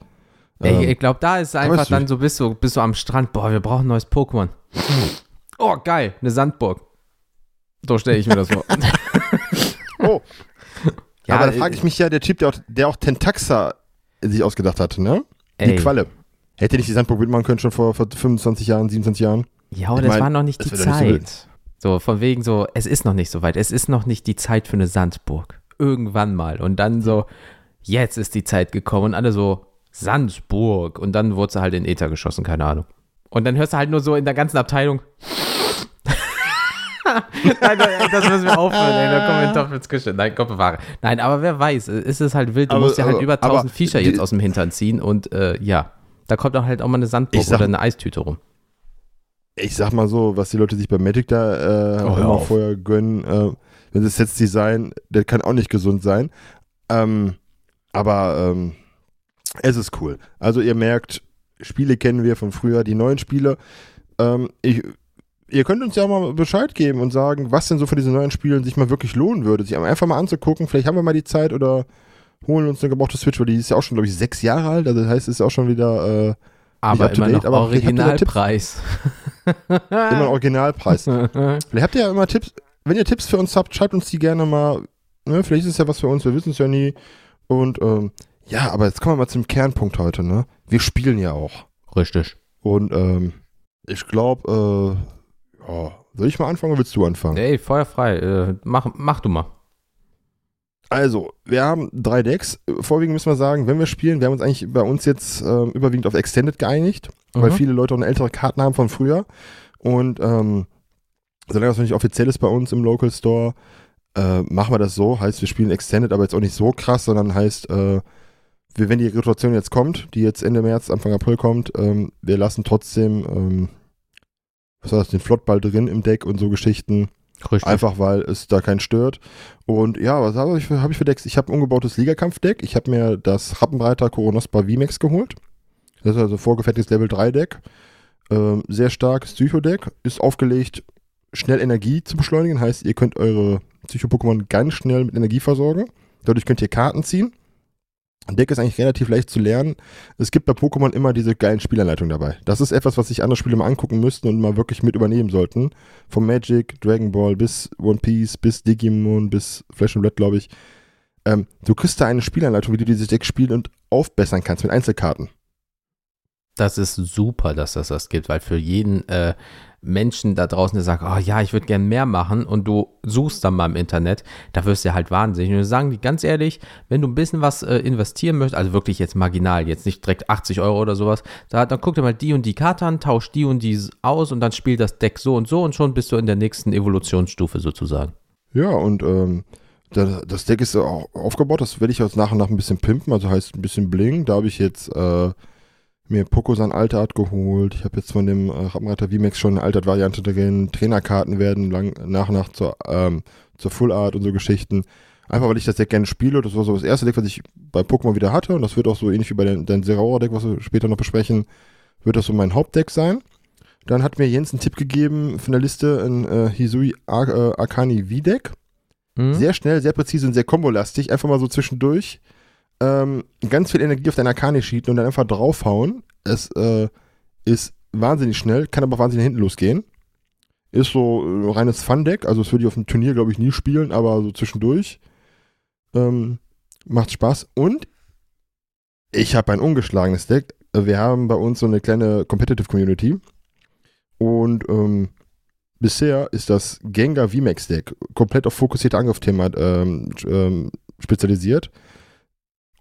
Ähm, ich glaube, da ist einfach dann so, bist du, bist du am Strand, boah, wir brauchen ein neues Pokémon. [LAUGHS] Oh, geil, eine Sandburg. So stelle ich mir das vor. [LAUGHS] oh, Ja, aber da äh, frage ich mich ja, der Typ, der auch, der auch Tentaxa sich ausgedacht hat, ne? Die ey, Qualle. Hätte nicht die Sandburg mitmachen können schon vor, vor 25 Jahren, 27 Jahren? Ja, aber Ich das mein, war noch nicht die doch nicht so Zeit. So, von wegen so, es ist noch nicht so weit. Es ist noch nicht die Zeit für eine Sandburg. Irgendwann mal. Und dann so, jetzt ist die Zeit gekommen. Und alle so, Sandburg. Und dann wurde sie halt in Äther geschossen, keine Ahnung. Und dann hörst du halt nur so in der ganzen Abteilung. [LAUGHS] Nein, das müssen wir aufhören, ey. Da kommen wir in Topf ins Küche. Nein, Gott bewahre. Nein, aber wer weiß, es ist halt wild. Du Aber- musst ja halt über aber 1000 Viecher jetzt aus dem Hintern ziehen. Und äh, ja, da kommt auch halt auch mal eine Sandburg sag- oder eine Eistüte rum. Ich sag mal so, was die Leute sich bei Magic da äh, Oh, immer auf. vorher gönnen, äh, wenn das Sets-Design, der kann auch nicht gesund sein. Ähm, aber ähm, es ist cool. Also ihr merkt, Spiele kennen wir von früher, die neuen Spiele. Ähm, ich, ihr könnt uns ja mal Bescheid geben und sagen, was denn so für diese neuen Spiele sich mal wirklich lohnen würde, sich einfach mal anzugucken. Vielleicht haben wir mal die Zeit oder holen uns eine gebrauchte Switch, weil die ist ja auch schon, glaube ich, sechs Jahre alt. Also das heißt, es ist auch schon wieder äh, Aber immer noch aber. Originalpreis. immer Originalpreis. [LAUGHS] Vielleicht habt ihr ja immer Tipps, wenn ihr Tipps für uns habt, schreibt uns die gerne mal. Ne? Vielleicht ist es ja was für uns, wir wissen es ja nie. Und ähm, ja, aber jetzt kommen wir mal zum Kernpunkt heute, ne? Wir spielen ja auch. Richtig. Und ähm, ich glaube, äh, ja, Soll ich mal anfangen oder willst du anfangen? Ey, feuerfrei. Äh, mach, mach du mal. Also, wir haben drei Decks. Vorwiegend müssen wir sagen, wenn wir spielen, wir haben uns eigentlich bei uns jetzt äh, überwiegend auf Extended geeinigt, mhm. weil viele Leute auch eine ältere Karten haben von früher. Und ähm, solange das noch nicht offiziell ist bei uns im Local Store, äh, machen wir das so. Heißt, wir spielen Extended, aber jetzt auch nicht so krass, sondern heißt, äh, wir, wenn die Rotation jetzt kommt, die jetzt Ende März, Anfang April kommt, ähm, wir lassen trotzdem, ähm, was das, den Flottball drin im Deck und so Geschichten. Richtig. Einfach weil es da keinen stört. Und ja, was habe ich, für, hab ich für Decks? Ich habe ein umgebautes Ligakampf-Deck. Ich habe mir das Rappenreiter Koronospa VMAX geholt. Das ist also vorgefertigtes Level 3 Deck. Ähm, sehr starkes Psycho-Deck. Ist aufgelegt, schnell Energie zu beschleunigen. Heißt, ihr könnt eure Psycho-Pokémon ganz schnell mit Energie versorgen. Dadurch könnt ihr Karten ziehen. Deck ist eigentlich relativ leicht zu lernen. Es gibt bei Pokémon immer diese geilen Spielanleitungen dabei. Das ist etwas, was sich andere Spiele mal angucken müssten und mal wirklich mit übernehmen sollten. Vom Magic, Dragon Ball bis One Piece, bis Digimon, bis Flash and Blood, glaube ich. Ähm, du kriegst da eine Spielanleitung, wie du dieses Deck spielen und aufbessern kannst mit Einzelkarten. Das ist super, dass das das gibt, weil für jeden äh, Menschen da draußen, der sagt, oh ja, ich würde gern mehr machen und du suchst dann mal im Internet, da wirst du halt wahnsinnig. Und wir sagen die ganz ehrlich, wenn du ein bisschen was äh, investieren möchtest, also wirklich jetzt marginal, jetzt nicht direkt 80 Euro oder sowas, da, dann guck dir mal die und die Karte an, tausch die und die aus und dann spielt das Deck so und so und schon bist du in der nächsten Evolutionsstufe sozusagen. Ja, und ähm, das Deck ist auch aufgebaut, das werde ich jetzt nach und nach ein bisschen pimpen, also heißt ein bisschen bling. Da habe ich jetzt äh, mir Pokosan Altart geholt. Ich habe jetzt von dem äh, Rappenreiter VMAX schon eine Altart-Variante drin. Trainerkarten werden lang, nach und nach zur, ähm, zur Full Art und so Geschichten. Einfach weil ich das Deck gerne spiele. Das war so das erste Deck, was ich bei Pokémon wieder hatte. Und das wird auch so ähnlich wie bei den Zeraora-Deck, was wir später noch besprechen, wird das so mein Hauptdeck sein. Dann hat mir Jens einen Tipp gegeben von der Liste, ein äh, Hisui Ar äh, Arcani V-Deck. Mhm. Sehr schnell, sehr präzise und sehr kombolastig. Einfach mal so zwischendurch ähm, ganz viel Energie auf deinen Arcane schieten und dann einfach draufhauen. Es äh, ist wahnsinnig schnell, kann aber wahnsinnig hinten losgehen. Ist so ein reines Fun-Deck, also das würde ich auf dem Turnier, glaube ich, nie spielen, aber so zwischendurch. Ähm, macht Spaß. Und ich habe ein ungeschlagenes Deck. Wir haben bei uns so eine kleine Competitive Community. Und ähm, bisher ist das Gengar VMAX Deck komplett auf fokussierte Angriffsthema ähm, ähm, spezialisiert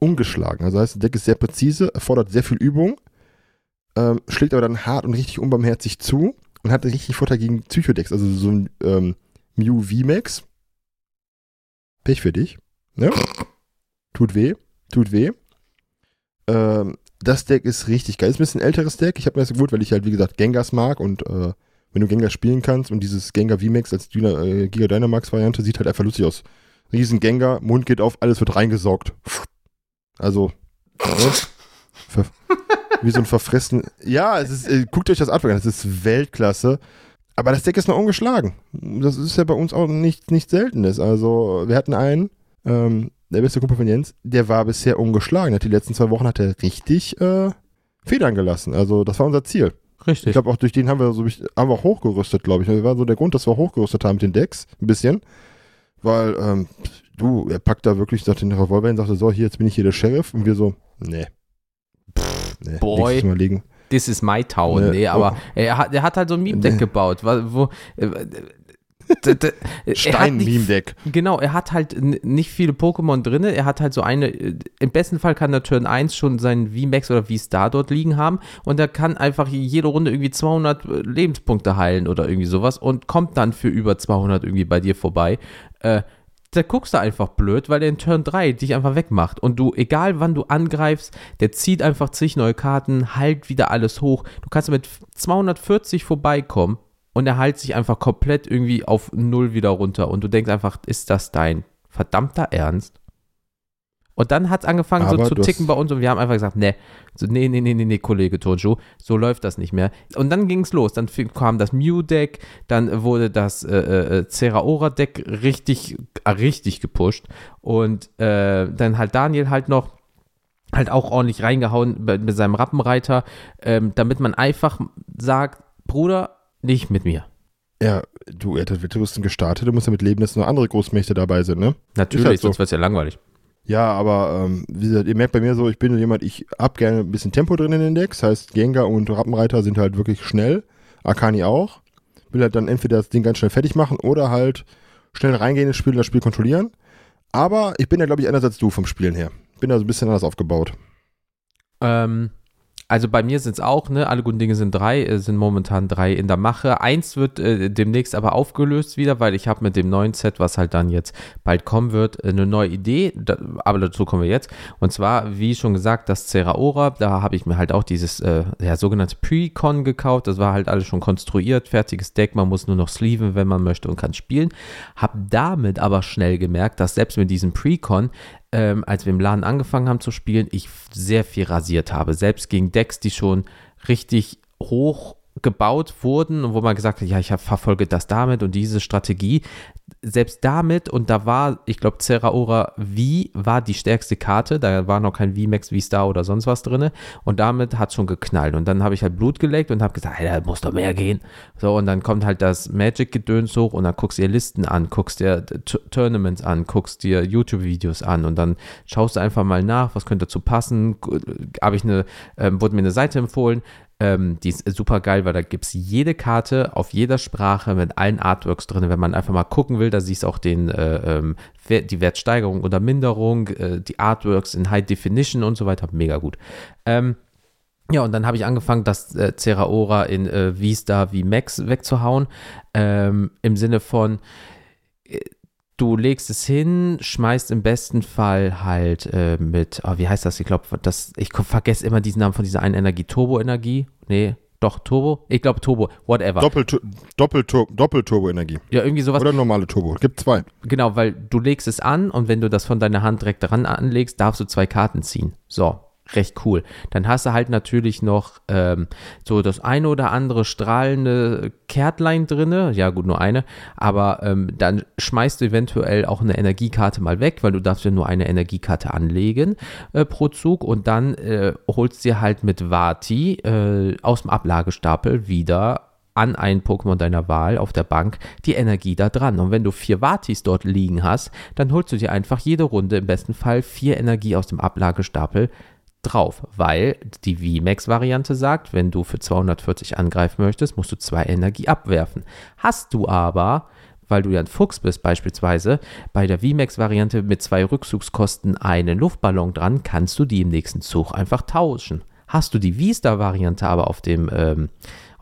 ungeschlagen. Also heißt, das Deck ist sehr präzise, erfordert sehr viel Übung, ähm, schlägt aber dann hart und richtig unbarmherzig zu und hat richtig Vorteil gegen Psychodecks, also so ein ähm, Mew VMAX. Pech für dich. Ne? Tut weh, tut weh. Ähm, das Deck ist richtig geil. Ist ein bisschen älteres Deck. Ich habe mir das gewundert, weil ich halt, wie gesagt, Gengars mag und äh, wenn du Gengar spielen kannst und dieses Gengar VMAX als Dyna, äh, Giga Dynamax Variante sieht halt einfach lustig aus. Riesen Gengar, Mund geht auf, alles wird reingesaugt. Also, ne? wie so ein verfressen. Ja, es ist, äh, guckt euch das an, das ist Weltklasse. Aber das Deck ist noch ungeschlagen. Das ist ja bei uns auch nicht, nicht Seltenes. Also, wir hatten einen, ähm, der beste Kumpel von Jens, der war bisher ungeschlagen. Die letzten zwei Wochen hat er richtig äh, Federn gelassen. Also, das war unser Ziel. Richtig. Ich glaube, auch durch den haben wir so haben wir auch hochgerüstet, glaube ich. Das war so der Grund, dass wir hochgerüstet haben mit den Decks. Ein bisschen. Weil, ähm, du, er packt da wirklich sagt den Revolver hin und sagte, so, hier, jetzt bin ich hier der Sheriff. Und wir so, nee. Pff, nee Boy. Mal liegen. This is my town. Nee, nee aber oh. er, hat, er hat halt so ein Meme-Deck nee. gebaut, wo, äh, [LAUGHS] Stein-Meme-Deck. Genau, er hat halt nicht viele Pokémon drin. Er hat halt so eine, im besten Fall kann der Turn 1 schon seinen VMAX oder V-Star dort liegen haben und er kann einfach jede Runde irgendwie 200 äh, Lebenspunkte heilen oder irgendwie sowas und kommt dann für über 200 irgendwie bei dir vorbei. Äh, da guckst du einfach blöd, weil der in Turn 3 dich einfach wegmacht. Und du, egal wann du angreifst, der zieht einfach zig neue Karten, halt wieder alles hoch. Du kannst mit 240 vorbeikommen und er heilt sich einfach komplett irgendwie auf Null wieder runter. Und du denkst einfach, ist das dein verdammter Ernst? Und dann hat es angefangen Aber so zu ticken bei uns und wir haben einfach gesagt, nee, so, nee, nee, nee, nee, nee, Kollege Tonshu, so läuft das nicht mehr. Und dann ging es los. Dann kam das Mew-Deck, dann wurde das äh, äh, Zeraora-Deck richtig, äh, richtig gepusht. Und äh, dann halt Daniel halt noch halt auch ordentlich reingehauen mit, seinem Rappenreiter, ähm, damit man einfach sagt, Bruder, nicht mit mir. Ja, du, er hat Wettrüsten gestartet, du musst damit leben, dass noch andere Großmächte dabei sind, ne? Natürlich, halt so. sonst wird es ja langweilig. Ja, aber ähm, wie gesagt, ihr merkt bei mir so, ich bin jemand, ich hab gerne ein bisschen Tempo drin in den Decks. Heißt, Gengar und Rappenreiter sind halt wirklich schnell. Akani auch. will halt dann entweder das Ding ganz schnell fertig machen oder halt schnell reingehen ins Spiel und das Spiel kontrollieren. Aber ich bin ja, glaube ich, anders als du vom Spielen her. Bin da so ein bisschen anders aufgebaut. Ähm, also bei mir sind es auch, ne, alle guten Dinge sind drei, äh, sind momentan drei in der Mache. Eins wird äh, demnächst aber aufgelöst wieder, weil ich habe mit dem neuen Set, was halt dann jetzt bald kommen wird, äh, eine neue Idee, da, aber dazu kommen wir jetzt. Und zwar, wie schon gesagt, das Ceraora, da habe ich mir halt auch dieses äh, ja, sogenannte Pre-Con gekauft. Das war halt alles schon konstruiert, fertiges Deck, man muss nur noch sleeven, wenn man möchte und kann spielen. Habe damit aber schnell gemerkt, dass selbst mit diesem Pre-Con ähm, als wir im Laden angefangen haben zu spielen, ich sehr viel rasiert habe. Selbst gegen Decks, die schon richtig hoch gebaut wurden und wo man gesagt hat, ja, ich verfolge das damit und diese Strategie. Selbst damit, und da war, ich glaube, Zeraora V war die stärkste Karte, da war noch kein VMAX, V-Star oder sonst was drin und damit hat schon geknallt. Und dann habe ich halt Blut geleckt und habe gesagt, hey, da muss doch mehr gehen. So, und dann kommt halt das Magic-Gedöns hoch und dann guckst du dir Listen an, guckst dir Tournaments an, guckst dir YouTube-Videos an. Und dann schaust du einfach mal nach, was könnte dazu passen. Habe ich eine, ähm, wurde mir eine Seite empfohlen, ähm, die ist super geil, weil da gibt es jede Karte auf jeder Sprache mit allen Artworks drin. Wenn man einfach mal gucken will, da siehst du auch den, äh, ähm, die Wertsteigerung oder Minderung, äh, die Artworks in High Definition und so weiter. Mega gut. Ähm, ja, und dann habe ich angefangen, das äh, Ceraora in äh, V-Star wie Max wegzuhauen. Ähm, Im Sinne von, äh, du legst es hin, schmeißt im besten Fall halt äh, mit, oh, wie heißt das? Ich glaube, das, ich vergesse immer diesen Namen von dieser einen Energie, Turbo-Energie. Nee, doch, Turbo? Ich glaube Turbo, whatever. Doppel-Turbo-Energie. Ja, irgendwie sowas. Oder normale Turbo. Gibt zwei. Genau, weil du legst es an und wenn du das von deiner Hand direkt daran anlegst, darfst du zwei Karten ziehen. So, recht cool. Dann hast du halt natürlich noch ähm, so das eine oder andere strahlende Kärtlein drinne. Ja, gut, nur eine. Aber ähm, dann schmeißt du eventuell auch eine Energiekarte mal weg, weil du darfst ja nur eine Energiekarte anlegen äh, pro Zug. Und dann äh, holst dir halt mit Vati äh, aus dem Ablagestapel wieder an ein Pokémon deiner Wahl auf der Bank die Energie da dran. Und wenn du vier Vatis dort liegen hast, dann holst du dir einfach jede Runde im besten Fall vier Energie aus dem Ablagestapel drauf, weil die VMAX-Variante sagt, wenn du für 240 angreifen möchtest, musst du zwei Energie abwerfen. Hast du aber, weil du ja ein Fuchs bist beispielsweise, bei der VMAX-Variante mit zwei Rückzugskosten einen Luftballon dran, kannst du die im nächsten Zug einfach tauschen. Hast du die V-Star-Variante aber auf dem ähm,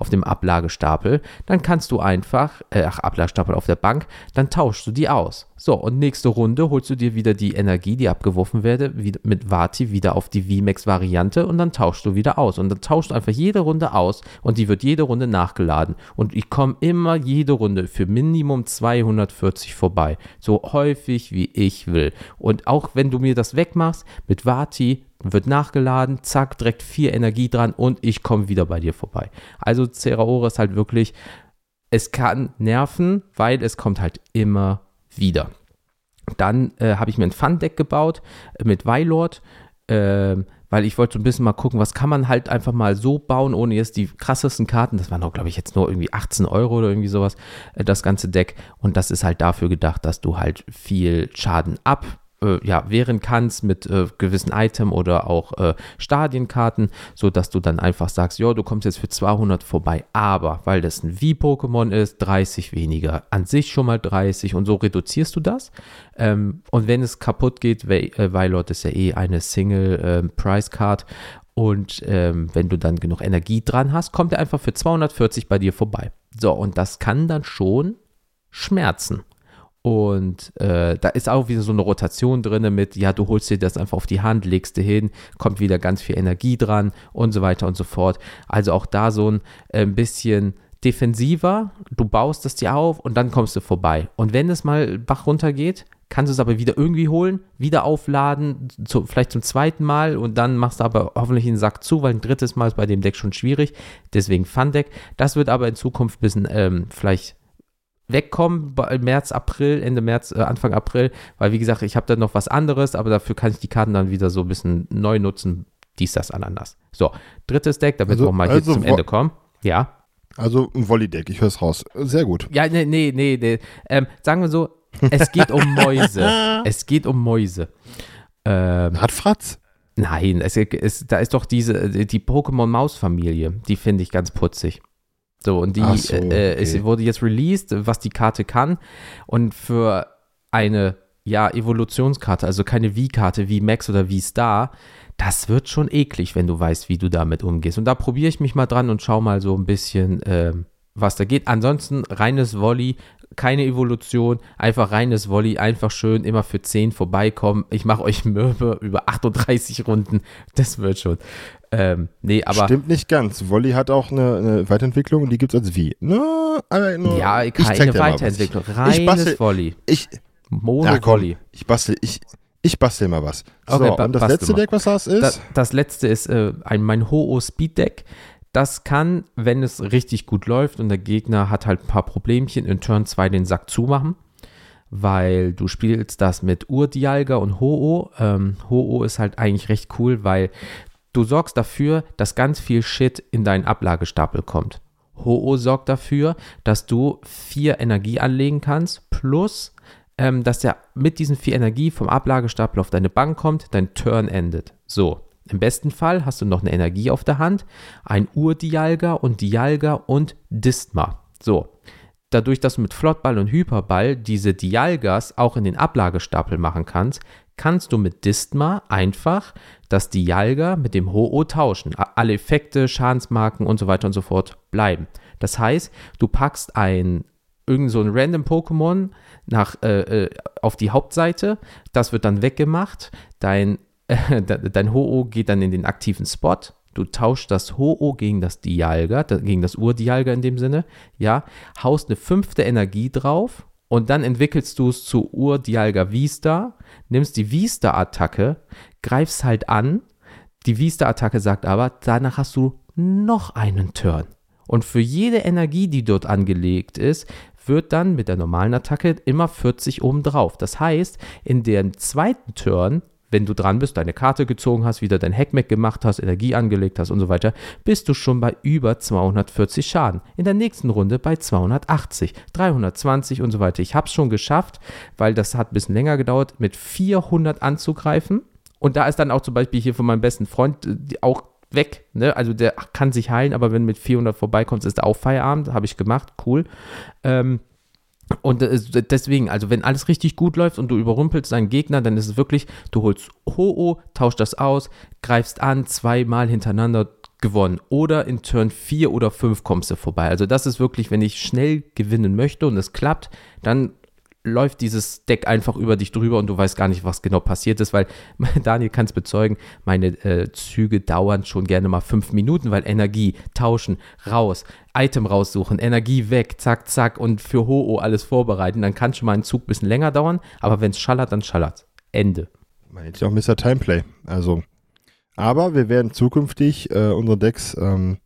auf dem Ablagestapel, dann kannst du einfach, äh, ach, Ablagestapel auf der Bank, dann tauschst du die aus. So, und nächste Runde holst du dir wieder die Energie, die abgeworfen werde, mit Vati wieder auf die VMAX-Variante und dann tauschst du wieder aus. Und dann tauschst du einfach jede Runde aus und die wird jede Runde nachgeladen. Und ich komme immer jede Runde für Minimum 240 vorbei. So häufig wie ich will. Und auch wenn du mir das wegmachst, mit Vati wird nachgeladen, zack, direkt vier Energie dran und ich komme wieder bei dir vorbei. Also Ceraora ist halt wirklich, es kann nerven, weil es kommt halt immer wieder. Dann äh, habe ich mir ein Fun-Deck gebaut äh, mit Weilord, äh, weil ich wollte so ein bisschen mal gucken, was kann man halt einfach mal so bauen, ohne jetzt die krassesten Karten, das waren auch, glaube ich, jetzt nur irgendwie 18 Euro oder irgendwie sowas, äh, das ganze Deck. Und das ist halt dafür gedacht, dass du halt viel Schaden ab äh, ja, wehren kannst mit äh, gewissen Item oder auch äh, Stadienkarten, sodass du dann einfach sagst, ja, du kommst jetzt für 200 vorbei, aber weil das ein Wie-Pokémon ist, 30 weniger, an sich schon mal 30 und so reduzierst du das. Ähm, und wenn es kaputt geht, weil äh, ist ja eh eine Single-Price-Card ähm, und ähm, wenn du dann genug Energie dran hast, kommt er einfach für 240 bei dir vorbei. So, und das kann dann schon schmerzen. Und äh, da ist auch wieder so eine Rotation drin mit, ja, du holst dir das einfach auf die Hand, legst du hin, kommt wieder ganz viel Energie dran und so weiter und so fort. Also auch da so ein äh, bisschen defensiver, du baust es dir auf und dann kommst du vorbei. Und wenn es mal Bach runtergeht, kannst du es aber wieder irgendwie holen, wieder aufladen, zu, vielleicht zum zweiten Mal und dann machst du aber hoffentlich den Sack zu, weil ein drittes Mal ist bei dem Deck schon schwierig. Deswegen Fun-Deck. Das wird aber in Zukunft ein bisschen ähm, vielleicht wegkommen, März, April, Ende März, äh, Anfang April, weil wie gesagt, ich habe da noch was anderes, aber dafür kann ich die Karten dann wieder so ein bisschen neu nutzen, dies, das, ananas. So, drittes Deck, damit also, wir auch mal also jetzt zum Ende kommen. Ja. Also ein Volley-Deck, ich höre es raus. Sehr gut. Ja, nee, nee, nee. nee. Ähm, sagen wir so, es geht um Mäuse. [LAUGHS] es geht um Mäuse. Ähm, Hat Fratz? Nein, es, es, da ist doch diese, die Pokémon-Maus-Familie, die finde ich ganz putzig. So, und die so, äh, okay. es wurde jetzt released, was die Karte kann. Und für eine ja, Evolutionskarte, also keine V-Karte wie Max oder wie Star, das wird schon eklig, wenn du weißt, wie du damit umgehst. Und da probiere ich mich mal dran und schau mal so ein bisschen, ähm, was da geht. Ansonsten reines Volley, keine Evolution, einfach reines Volley, einfach schön immer für 10 vorbeikommen. Ich mache euch Mürbe über 38 Runden, das wird schon. Ähm, nee, aber Stimmt nicht ganz. Volley hat auch eine, eine Weiterentwicklung und die gibt es als wie. No, aber nur, ja, keine dir mal. Weiterentwicklung, Ich reines bastel- Volley, Ich, Mono Volley. ich bastel, ich, ich bastel mal was. So, Okay, ba- und das letzte mal. Deck, was das ist? Das, das letzte ist äh, ein, mein Ho-Oh Speed Deck. Das kann, wenn es richtig gut läuft und der Gegner hat halt ein paar Problemchen, in Turn 2 den Sack zumachen, weil du spielst das mit Urdialga und Ho-Oh. Ähm, Ho-Oh ist halt eigentlich recht cool, weil du sorgst dafür, dass ganz viel Shit in deinen Ablagestapel kommt. Ho-Oh sorgt dafür, dass du vier Energie anlegen kannst, plus ähm, dass der mit diesen vier Energie vom Ablagestapel auf deine Bank kommt, dein Turn endet. So, im besten Fall hast du noch eine Energie auf der Hand, ein Urdialga und Dialga und Distma. So, dadurch, dass du mit Flottball und Hyperball diese Dialgas auch in den Ablagestapel machen kannst, kannst du mit Distma einfach das Dialga mit dem Ho-Oh tauschen. Alle Effekte, Schadensmarken und so weiter und so fort bleiben. Das heißt, du packst ein irgend so ein random Pokémon nach, äh, äh, auf die Hauptseite, das wird dann weggemacht, dein, [LAUGHS] de- dein Ho-Oh geht dann in den aktiven Spot, du tauschst das Ho-Oh gegen das Dialga, gegen das Urdialga in dem Sinne, ja, haust eine fünfte Energie drauf und dann entwickelst du es zu Urdialga V-Star, nimmst die V-Star-Attacke, greifst halt an, die V-Star-Attacke sagt aber, danach hast du noch einen Turn. Und für jede Energie, die dort angelegt ist, wird dann mit der normalen Attacke immer 40 obendrauf. Das heißt, in dem zweiten Turn, wenn du dran bist, deine Karte gezogen hast, wieder dein Hackmack gemacht hast, Energie angelegt hast und so weiter, bist du schon bei über 240 Schaden. In der nächsten Runde bei 280, 320 und so weiter. Ich habe es schon geschafft, weil das hat ein bisschen länger gedauert, mit 400 anzugreifen. Und da ist dann auch zum Beispiel hier von meinem besten Freund äh, auch weg. Ne? Also der kann sich heilen, aber wenn mit 400 vorbeikommst, ist auch Feierabend. Habe ich gemacht, cool. Ähm, und äh, deswegen, also wenn alles richtig gut läuft und du überrumpelst deinen Gegner, dann ist es wirklich, du holst Ho-Oh, tauschst das aus, greifst an, zweimal hintereinander gewonnen. Oder in Turn 4 oder 5 kommst du vorbei. Also das ist wirklich, wenn ich schnell gewinnen möchte und es klappt, dann läuft dieses Deck einfach über dich drüber und du weißt gar nicht, was genau passiert ist, weil [LAUGHS] Daniel kann es bezeugen, meine äh, Züge dauern schon gerne mal fünf Minuten, weil Energie tauschen, raus, Item raussuchen, Energie weg, zack, zack und für Ho-Oh alles vorbereiten. Dann kann schon mal ein Zug ein bisschen länger dauern, aber wenn es schallert, dann schallert Ende. Man nennt ja auch Mr. Timeplay. Also, aber wir werden zukünftig äh, unsere Decks ähm,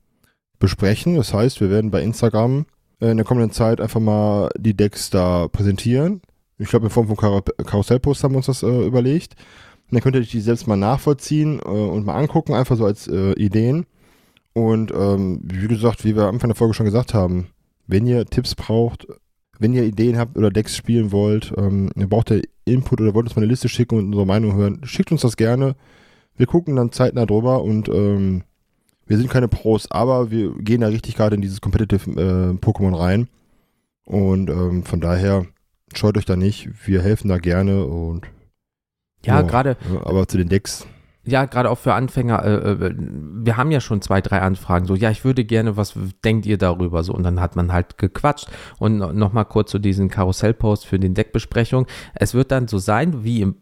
besprechen. Das heißt, wir werden bei Instagram in der kommenden Zeit einfach mal die Decks da präsentieren. Ich glaube, in Form von Kar Karussellpost haben wir uns das äh, überlegt. Und dann könnt ihr euch die selbst mal nachvollziehen äh, und mal angucken, einfach so als äh, Ideen. Und ähm, wie gesagt, wie wir am Anfang der Folge schon gesagt haben, wenn ihr Tipps braucht, wenn ihr Ideen habt oder Decks spielen wollt, ähm, ihr braucht ihr Input oder wollt uns mal eine Liste schicken und unsere Meinung hören, schickt uns das gerne. Wir gucken dann zeitnah drüber und ähm, wir sind keine Pros, aber wir gehen da richtig gerade in dieses Competitive äh, Pokémon rein. Und ähm, von daher scheut euch da nicht. Wir helfen da gerne und Ja, Ja. gerade aber zu den Decks. Ja, gerade auch für Anfänger, äh, äh, wir haben ja schon zwei, drei Anfragen, so, ja, ich würde gerne, was denkt ihr darüber, so, und dann hat man halt gequatscht und no- nochmal kurz zu diesen Karussellpost für den Deckbesprechung. Es wird dann so sein, wie im,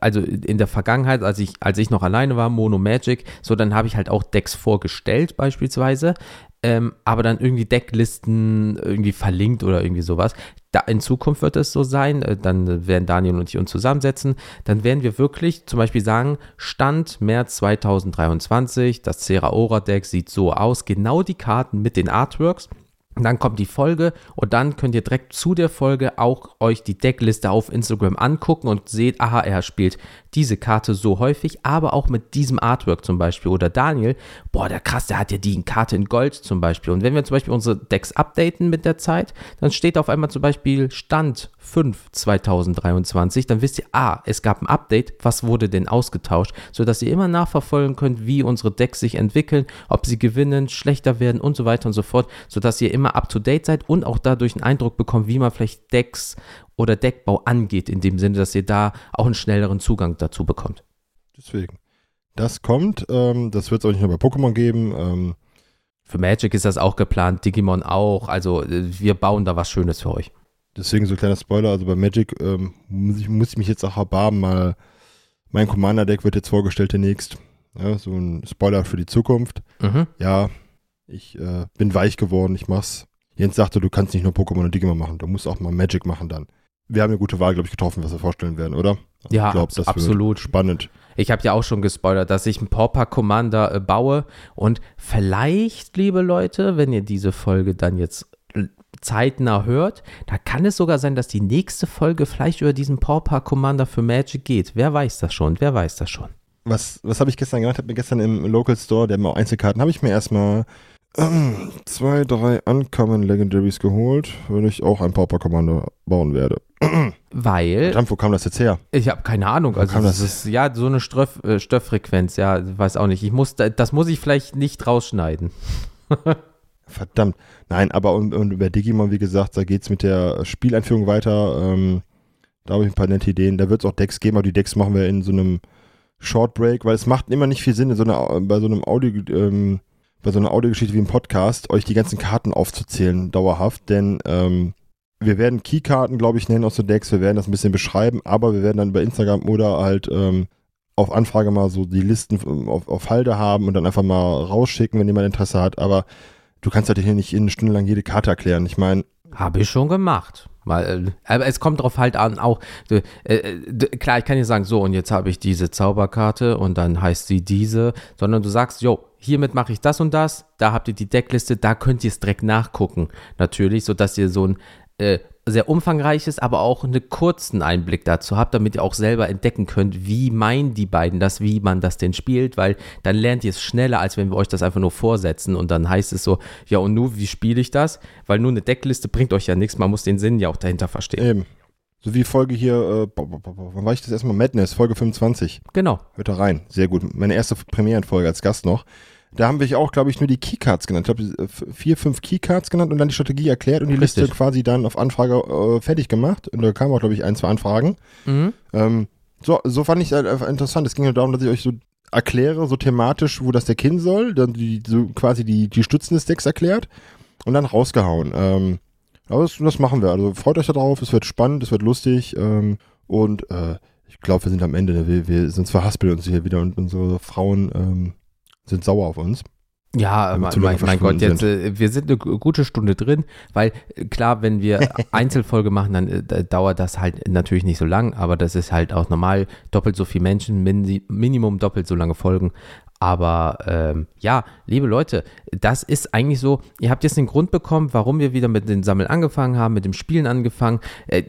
also in der Vergangenheit, als ich, als ich noch alleine war, Mono Magic, so, dann habe ich halt auch Decks vorgestellt, beispielsweise, ähm, aber dann irgendwie Decklisten irgendwie verlinkt oder irgendwie sowas. Da, in Zukunft wird es so sein, äh, dann werden Daniel und ich uns zusammensetzen, dann werden wir wirklich zum Beispiel sagen, Stand März 2023, das Cera Aura Deck sieht so aus, genau die Karten mit den Artworks. Dann kommt die Folge und dann könnt ihr direkt zu der Folge auch euch die Deckliste auf Instagram angucken und seht, aha, er spielt diese Karte so häufig, aber auch mit diesem Artwork zum Beispiel. Oder Daniel, boah, der krass, der hat ja die Karte in Gold zum Beispiel. Und wenn wir zum Beispiel unsere Decks updaten mit der Zeit, dann steht auf einmal zum Beispiel Stand 5 2023, dann wisst ihr, ah, es gab ein Update, was wurde denn ausgetauscht, sodass ihr immer nachverfolgen könnt, wie unsere Decks sich entwickeln, ob sie gewinnen, schlechter werden und so weiter und so fort, sodass ihr immer up to date seid und auch dadurch einen Eindruck bekommt, wie man vielleicht Decks oder Deckbau angeht, in dem Sinne, dass ihr da auch einen schnelleren Zugang dazu bekommt. Deswegen. Das kommt, ähm, das wird es auch nicht nur bei Pokémon geben. Ähm. Für Magic ist das auch geplant, Digimon auch. Also äh, wir bauen da was Schönes für euch. Deswegen so ein kleiner Spoiler, also bei Magic ähm, muss, ich, muss ich mich jetzt auch erbarmen, mal mein Commander-Deck wird jetzt vorgestellt demnächst. Ja, so ein Spoiler für die Zukunft. Mhm. Ja, ich äh, bin weich geworden, ich mach's. Jens sagte, du kannst nicht nur Pokémon und Digimon machen, du musst auch mal Magic machen dann. Wir haben eine gute Wahl, glaube ich, getroffen, was wir vorstellen werden, oder? Also ja, ich glaub, das absolut. Spannend. Ich habe ja auch schon gespoilert, dass ich einen Pauper Commander äh, baue und vielleicht, liebe Leute, wenn ihr diese Folge dann jetzt zeitnah hört, da kann es sogar sein, dass die nächste Folge vielleicht über diesen Pauper Commander für Magic geht. Wer weiß das schon? Wer weiß das schon? Was, was habe ich gestern gemacht? Habe mir gestern im Local Store, der immer Einzelkarten, habe ich mir erstmal ähm, zwei, drei Uncommon Legendaries geholt, wenn ich auch ein Pauper Commander bauen werde. Weil. Verdammt, wo kam das jetzt her? Ich habe keine Ahnung. Also das, das ist ja so eine Stöff, äh, Stofffrequenz, ja, weiß auch nicht. Ich muss, das muss ich vielleicht nicht rausschneiden. [LAUGHS] Verdammt. Nein, aber und, und über Digimon, wie gesagt, da geht es mit der Spieleinführung weiter. Ähm, da habe ich ein paar nette Ideen. Da wird es auch Decks geben, aber die Decks machen wir in so einem Short Break, weil es macht immer nicht viel Sinn, in so einer, bei so einem Audio, ähm, bei so einer Audiogeschichte wie im Podcast, euch die ganzen Karten aufzuzählen, dauerhaft, denn ähm, wir werden Keykarten, glaube ich, nennen aus den Decks, wir werden das ein bisschen beschreiben, aber wir werden dann über Instagram oder halt ähm, auf Anfrage mal so die Listen auf, auf Halde haben und dann einfach mal rausschicken, wenn jemand Interesse hat, aber du kannst halt hier nicht in eine Stunde lang jede Karte erklären. Ich meine. Habe ich schon gemacht. Weil, äh, aber es kommt drauf halt an, auch, äh, äh, klar, ich kann dir sagen, so, und jetzt habe ich diese Zauberkarte und dann heißt sie diese, sondern du sagst, jo, hiermit mache ich das und das, da habt ihr die Deckliste, da könnt ihr es direkt nachgucken, natürlich, sodass ihr so ein äh, sehr umfangreiches, aber auch einen kurzen Einblick dazu habt, damit ihr auch selber entdecken könnt, wie meinen die beiden das, wie man das denn spielt, weil dann lernt ihr es schneller, als wenn wir euch das einfach nur vorsetzen und dann heißt es so, ja und nun, wie spiele ich das? Weil nur eine Deckliste bringt euch ja nichts, man muss den Sinn ja auch dahinter verstehen. Eben. So wie Folge hier, äh, wann war ich das erstmal? Madness, Folge 25. Genau. Hört da rein, sehr gut. Meine erste Premierenfolge als Gast noch. Da haben wir auch, glaube ich, nur die Keycards genannt. Ich glaube, vier, fünf Keycards genannt und dann die Strategie erklärt und die Richtig. Liste quasi dann auf Anfrage äh, fertig gemacht. Und da kamen auch, glaube ich, ein, zwei Anfragen. Mhm. Ähm, so, so fand ich es halt einfach interessant. Es ging nur darum, dass ich euch so erkläre, so thematisch, wo das Deck hin soll, dann die, so quasi die, die Stützen des Decks erklärt und dann rausgehauen. Ähm, aber das, das, machen wir. Also freut euch darauf, es wird spannend, es wird lustig ähm, und äh, ich glaube, wir sind am Ende. Wir, wir sonst verhaspeln uns hier wieder und unsere Frauen ähm, sind sauer auf uns. Ja, mein, mein, Gott, jetzt, äh, wir sind eine gute Stunde drin, weil äh, klar, wenn wir [LAUGHS] Einzelfolge machen, dann äh, dauert das halt natürlich nicht so lang, aber das ist halt auch normal, doppelt so viel Menschen, min Minimum doppelt so lange Folgen. Aber ähm, ja, liebe Leute, das ist eigentlich so, ihr habt jetzt den Grund bekommen, warum wir wieder mit den Sammeln angefangen haben, mit dem Spielen angefangen. Äh,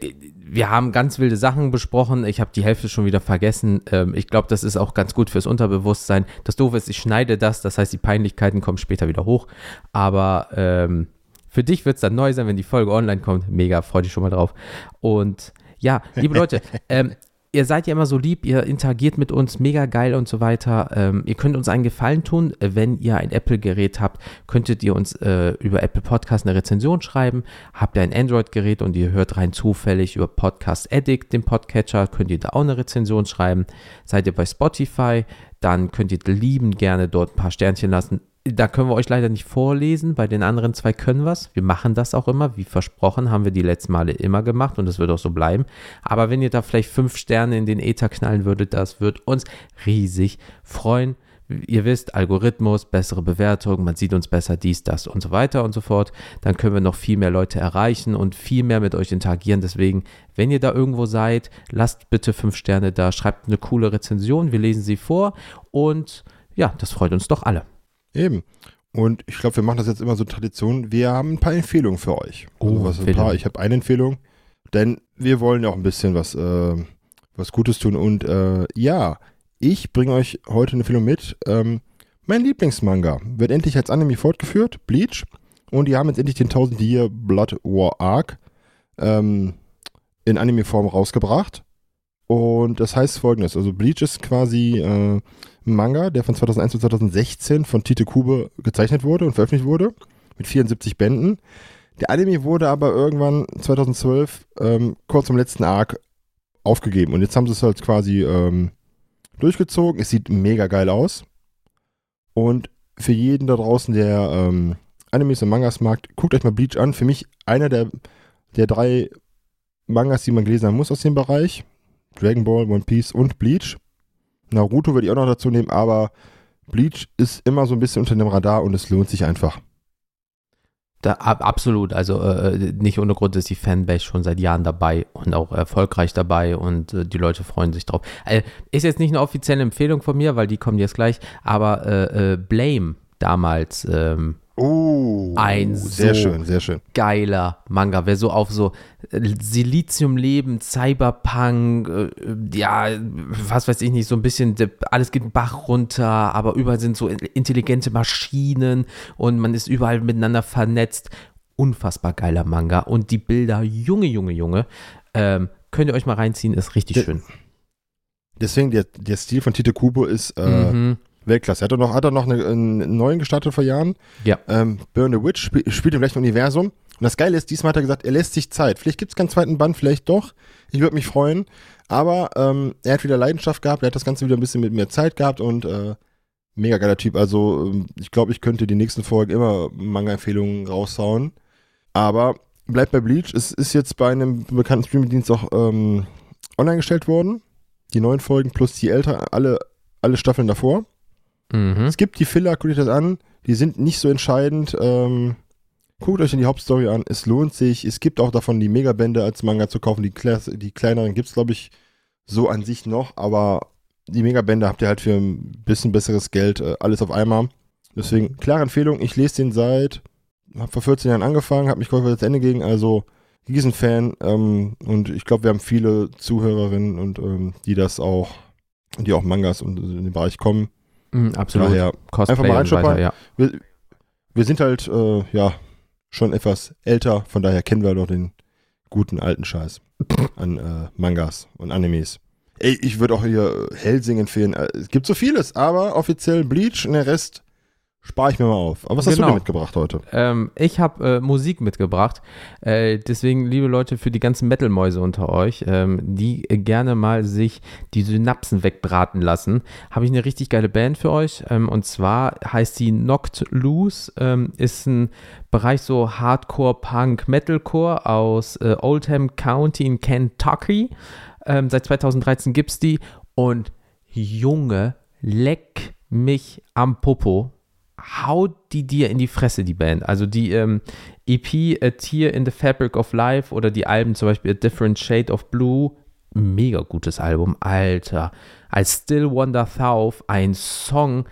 wir haben ganz wilde Sachen besprochen. Ich habe die Hälfte schon wieder vergessen. Ähm, ich glaube, das ist auch ganz gut fürs Unterbewusstsein. Das Doofe ist, ich schneide das. Das heißt, die Peinlichkeiten kommen später wieder hoch. Aber ähm, für dich wird es dann neu sein, wenn die Folge online kommt. Mega, freue dich schon mal drauf. Und ja, liebe Leute, [LAUGHS] ähm, ihr seid ja immer so lieb, ihr interagiert mit uns, mega geil und so weiter. Ähm, ihr könnt uns einen Gefallen tun, wenn ihr ein Apple-Gerät habt, könntet ihr uns äh, über Apple Podcast eine Rezension schreiben. Habt ihr ein Android-Gerät und ihr hört rein zufällig über Podcast Addict, den Podcatcher, könnt ihr da auch eine Rezension schreiben. Seid ihr bei Spotify, dann könnt ihr lieben gerne dort ein paar Sternchen lassen da können wir euch leider nicht vorlesen. Bei den anderen zwei können wir es. Wir machen das auch immer. Wie versprochen, haben wir die letzten Male immer gemacht und das wird auch so bleiben. Aber wenn ihr da vielleicht fünf Sterne in den Ether knallen würdet, das wird uns riesig freuen. Ihr wisst, Algorithmus, bessere Bewertung, man sieht uns besser, dies, das und so weiter und so fort. Dann können wir noch viel mehr Leute erreichen und viel mehr mit euch interagieren. Deswegen, wenn ihr da irgendwo seid, lasst bitte fünf Sterne da, schreibt eine coole Rezension, wir lesen sie vor und ja, das freut uns doch alle. Eben. Und ich glaube, wir machen das jetzt immer so Tradition. Wir haben ein paar Empfehlungen für euch. Also Oh, was ein paar. Ich habe eine Empfehlung, denn wir wollen ja auch ein bisschen was, äh, was Gutes tun. Und äh, ja, ich bringe euch heute eine Empfehlung mit. Ähm, mein Lieblingsmanga wird endlich als Anime fortgeführt, Bleach. Und die haben jetzt endlich den 1000 Year Blood War Arc ähm, in Anime-Form rausgebracht. Und das heißt folgendes: Also, Bleach ist quasi äh, ein Manga, der von 2001 bis 2016 von Tite Kube gezeichnet wurde und veröffentlicht wurde, mit 74 Bänden. Der Anime wurde aber irgendwann 2012, ähm, kurz zum letzten Arc, aufgegeben. Und jetzt haben sie es halt quasi ähm, durchgezogen. Es sieht mega geil aus. Und für jeden da draußen, der ähm, Animes und Mangas mag, guckt euch mal Bleach an. Für mich einer der, der drei Mangas, die man gelesen haben muss aus dem Bereich. Dragon Ball, One Piece und Bleach. Naruto würde ich auch noch dazu nehmen, aber Bleach ist immer so ein bisschen unter dem Radar und es lohnt sich einfach. Da, ab, absolut, also äh, nicht ohne Grund ist die Fanbase schon seit Jahren dabei und auch erfolgreich dabei und äh, die Leute freuen sich drauf. Äh, ist jetzt nicht eine offizielle Empfehlung von mir, weil die kommen jetzt gleich, aber äh, äh, Blame damals, ähm, Oh, Ein sehr so schön, sehr schön. geiler Manga, wer so auf so äh, Silizium-Leben, Cyberpunk, äh, ja, was weiß ich nicht, so ein bisschen, de- alles geht Bach runter, aber überall sind so intelligente Maschinen und man ist überall miteinander vernetzt. Unfassbar geiler Manga und die Bilder, Junge, Junge, Junge, ähm, könnt ihr euch mal reinziehen, ist richtig Der- schön. Deswegen, der, der Stil von Tite Kubo ist äh, Mhm. Weltklasse. Hat er noch, hat er noch eine, einen neuen gestartet vor Jahren? Ja. Ähm, Burn the Witch spiel, spielt im gleichen Universum. Und das Geile ist, diesmal hat er gesagt, er lässt sich Zeit. Vielleicht gibt es keinen zweiten Band, vielleicht doch. Ich würde mich freuen. Aber ähm, er hat wieder Leidenschaft gehabt, er hat das Ganze wieder ein bisschen mit mehr Zeit gehabt und äh, mega geiler Typ. Also ähm, ich glaube, ich könnte die nächsten Folgen immer Manga-Empfehlungen raushauen. Aber bleibt bei Bleach. Es ist jetzt bei einem bekannten Streamingdienst auch ähm, online gestellt worden. Die neuen Folgen plus die älteren, alle, alle Staffeln davor. Mhm. Es gibt die Filler, guckt euch das an. Die sind nicht so entscheidend. Ähm, guckt euch in die Hauptstory an. Es lohnt sich. Es gibt auch davon die Megabände als Manga zu kaufen. Die, Kle- die kleineren gibt es, glaube ich, so an sich noch. Aber die Megabände habt ihr halt für ein bisschen besseres Geld äh, alles auf einmal. Deswegen, klare Empfehlung. Ich lese den seit, habe vor 14 Jahren angefangen, habe mich quasi zu Ende gegangen. Also, Riesen-Fan. Ähm, und ich glaube, wir haben viele Zuhörerinnen und ähm, die das auch, die auch Mangas und in den Bereich kommen. Mhm, absolut. Daher Cosplay einfach mal weiter, ja. wir, wir sind halt, äh, ja, schon etwas älter, von daher kennen wir doch den guten alten Scheiß an äh, Mangas und Animes. Ey, ich würde auch hier Helsing empfehlen. Äh, Es gibt so vieles, aber offiziell Bleach und der Rest spare ich mir mal auf. Aber was hast du Genau. denn mitgebracht heute? Ähm, ich habe äh, Musik mitgebracht. Äh, deswegen, liebe Leute, für die ganzen Metal-Mäuse unter euch, ähm, die äh, gerne mal sich die Synapsen wegbraten lassen, habe ich eine richtig geile Band für euch. Ähm, und zwar heißt die Knocked Loose. Ähm, ist ein Bereich so Hardcore, Punk, Metalcore aus äh, Oldham County in Kentucky. Ähm, seit 2013 gibt es die. Und Junge, leck mich am Popo haut die dir in die Fresse, die Band. Also die ähm, EP A Tear in the Fabric of Life oder die Alben zum Beispiel A Different Shade of Blue, mega gutes Album, Alter. Als Still Wonder South, ein Song,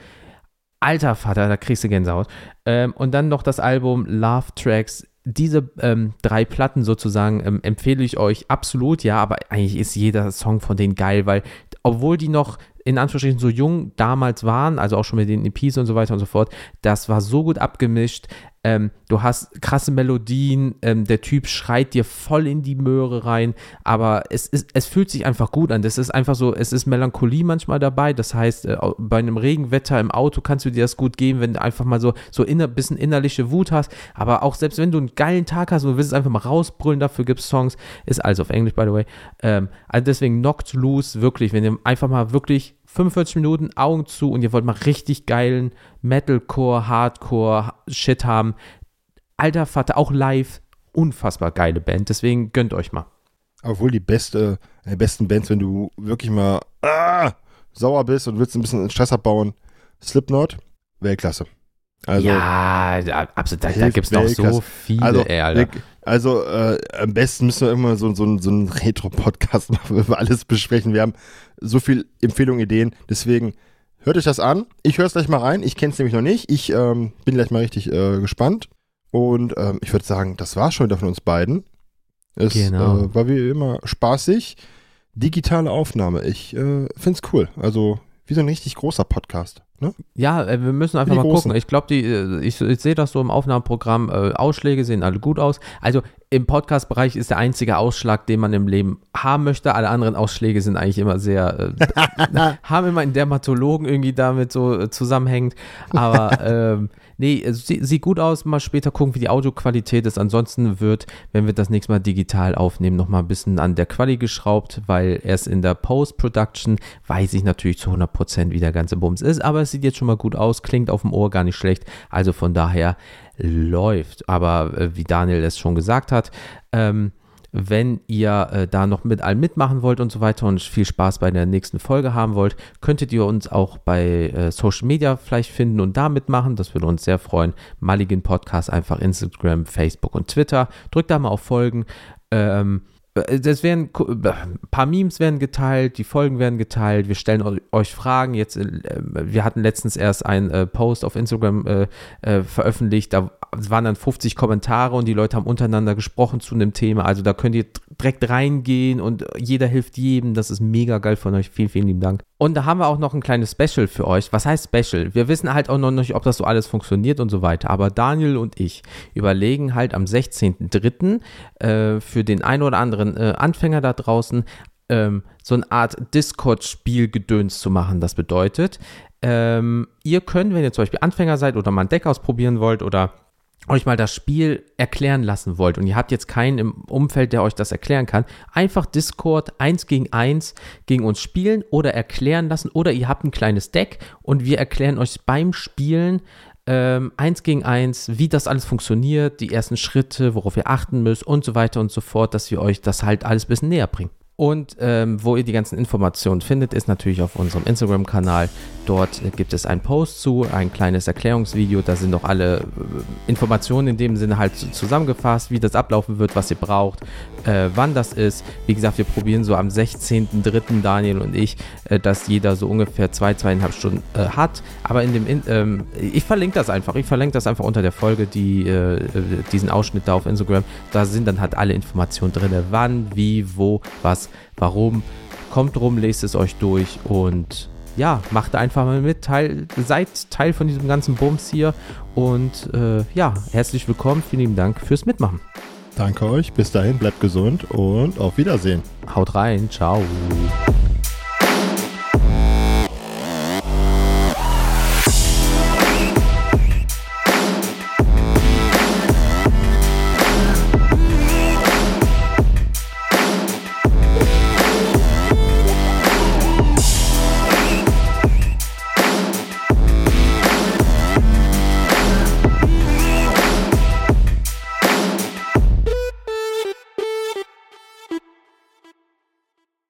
alter Vater, da kriegst du Gänsehaut. Ähm, und dann noch das Album Love Tracks. Diese ähm, drei Platten sozusagen ähm, empfehle ich euch absolut, ja, aber eigentlich ist jeder Song von denen geil, weil obwohl die noch in Anführungsstrichen so jung damals waren, also auch schon mit den EPs und so weiter und so fort, das war so gut abgemischt. Ähm, du hast krasse Melodien, ähm, der Typ schreit dir voll in die Möhre rein, aber es, ist, es fühlt sich einfach gut an. Das ist einfach so, es ist Melancholie manchmal dabei. Das heißt, äh, bei einem Regenwetter im Auto kannst du dir das gut geben, wenn du einfach mal so, so inner, bisschen innerliche Wut hast. Aber auch selbst wenn du einen geilen Tag hast und du willst es einfach mal rausbrüllen, dafür gibt es Songs. Ist alles auf Englisch, by the way. Ähm, also deswegen Knocked Loose, wirklich, wenn ihr einfach mal wirklich 45 Minuten Augen zu und ihr wollt mal richtig geilen Metalcore, Hardcore, Shit haben. Alter Vater, auch live, unfassbar geile Band. Deswegen gönnt euch mal. Obwohl die beste, die besten Bands, wenn du wirklich mal ah, sauer bist und willst ein bisschen Stress abbauen, Slipknot, Weltklasse. Also, ja, absolut. Da, da gibt es noch so viele, also, ey, Alter. Also äh, am besten müssen wir immer so, so, so einen Retro-Podcast [LAUGHS] machen, wo wir alles besprechen. Wir haben so viel Empfehlungen, Ideen. Deswegen Hört euch das an. Ich höre es gleich mal rein. Ich kenne es nämlich noch nicht. Ich ähm, bin gleich mal richtig äh, gespannt. Und ähm, ich würde sagen, das war schon wieder von uns beiden. Es Genau. äh, war wie immer spaßig. Digitale Aufnahme. Ich äh, finde es cool. Also wie so ein richtig großer Podcast. Ne? Ja, äh, wir müssen einfach mal gucken. Ich glaube, die, äh, ich, ich sehe das so im Aufnahmeprogramm. Äh, Ausschläge sehen alle gut aus. Also im Podcast-Bereich ist der einzige Ausschlag, den man im Leben haben möchte. Alle anderen Ausschläge sind eigentlich immer sehr, äh, [LAUGHS] haben immer einen Dermatologen irgendwie damit so äh, zusammenhängend. Aber [LAUGHS] ähm, nee, sie, sieht gut aus. Mal später gucken, wie die Audioqualität ist. Ansonsten wird, wenn wir das nächste Mal digital aufnehmen, noch mal ein bisschen an der Quali geschraubt, weil erst in der Post-Production weiß ich natürlich zu 100% wie der ganze Bums ist. Aber es sieht jetzt schon mal gut aus, klingt auf dem Ohr gar nicht schlecht. Also von daher läuft. Aber äh, wie Daniel es schon gesagt hat, ähm, wenn ihr äh, da noch mit allem mitmachen wollt und so weiter und viel Spaß bei der nächsten Folge haben wollt, könntet ihr uns auch bei äh, Social Media vielleicht finden und da mitmachen. Das würde uns sehr freuen. Maligen Podcast einfach Instagram, Facebook und Twitter. Drückt da mal auf Folgen. Ähm, es werden ku- ein paar Memes werden geteilt, die Folgen werden geteilt, wir stellen eu- euch Fragen. Jetzt, äh, wir hatten letztens erst einen äh, Post auf Instagram äh, äh, veröffentlicht, da waren dann 50 Kommentare und die Leute haben untereinander gesprochen zu einem Thema. Also da könnt ihr direkt reingehen und jeder hilft jedem. Das ist mega geil von euch. Vielen, vielen lieben Dank. Und da haben wir auch noch ein kleines Special für euch. Was heißt Special? Wir wissen halt auch noch nicht, ob das so alles funktioniert und so weiter. Aber Daniel und ich überlegen halt am 16.03. Äh, für den einen oder anderen äh, Anfänger da draußen ähm, so eine Art Discord-Spiel-Gedöns zu machen. Das bedeutet, ähm, ihr könnt, wenn ihr zum Beispiel Anfänger seid oder mal ein Deck ausprobieren wollt oder euch mal das Spiel erklären lassen wollt und ihr habt jetzt keinen im Umfeld, der euch das erklären kann, einfach Discord 1 gegen 1 gegen uns spielen oder erklären lassen oder ihr habt ein kleines Deck und wir erklären euch beim Spielen ähm, 1 gegen 1, wie das alles funktioniert, die ersten Schritte, worauf ihr achten müsst und so weiter und so fort, dass wir euch das halt alles ein bisschen näher bringen. Und ähm, wo ihr die ganzen Informationen findet, ist natürlich auf unserem Instagram-Kanal. Dort äh, gibt es einen Post zu, ein kleines Erklärungsvideo. Da sind noch alle äh, Informationen in dem Sinne halt zu- zusammengefasst, wie das ablaufen wird, was ihr braucht, äh, wann das ist. Wie gesagt, wir probieren so am 16.03. Daniel und ich, äh, dass jeder so ungefähr zwei, zweieinhalb Stunden äh, hat. Aber in dem, in, ähm, ich verlinke das einfach. Ich verlinke das einfach unter der Folge, die, diesen Ausschnitt da auf Instagram. Da sind dann halt alle Informationen drin. Wann, wie, wo, was, warum. Kommt rum, lest es euch durch und ja, macht einfach mal mit. Teil, seid Teil von diesem ganzen Bums hier. Und äh, ja, herzlich willkommen. Vielen lieben Dank fürs Mitmachen. Danke euch. Bis dahin, bleibt gesund und auf Wiedersehen. Haut rein. Ciao.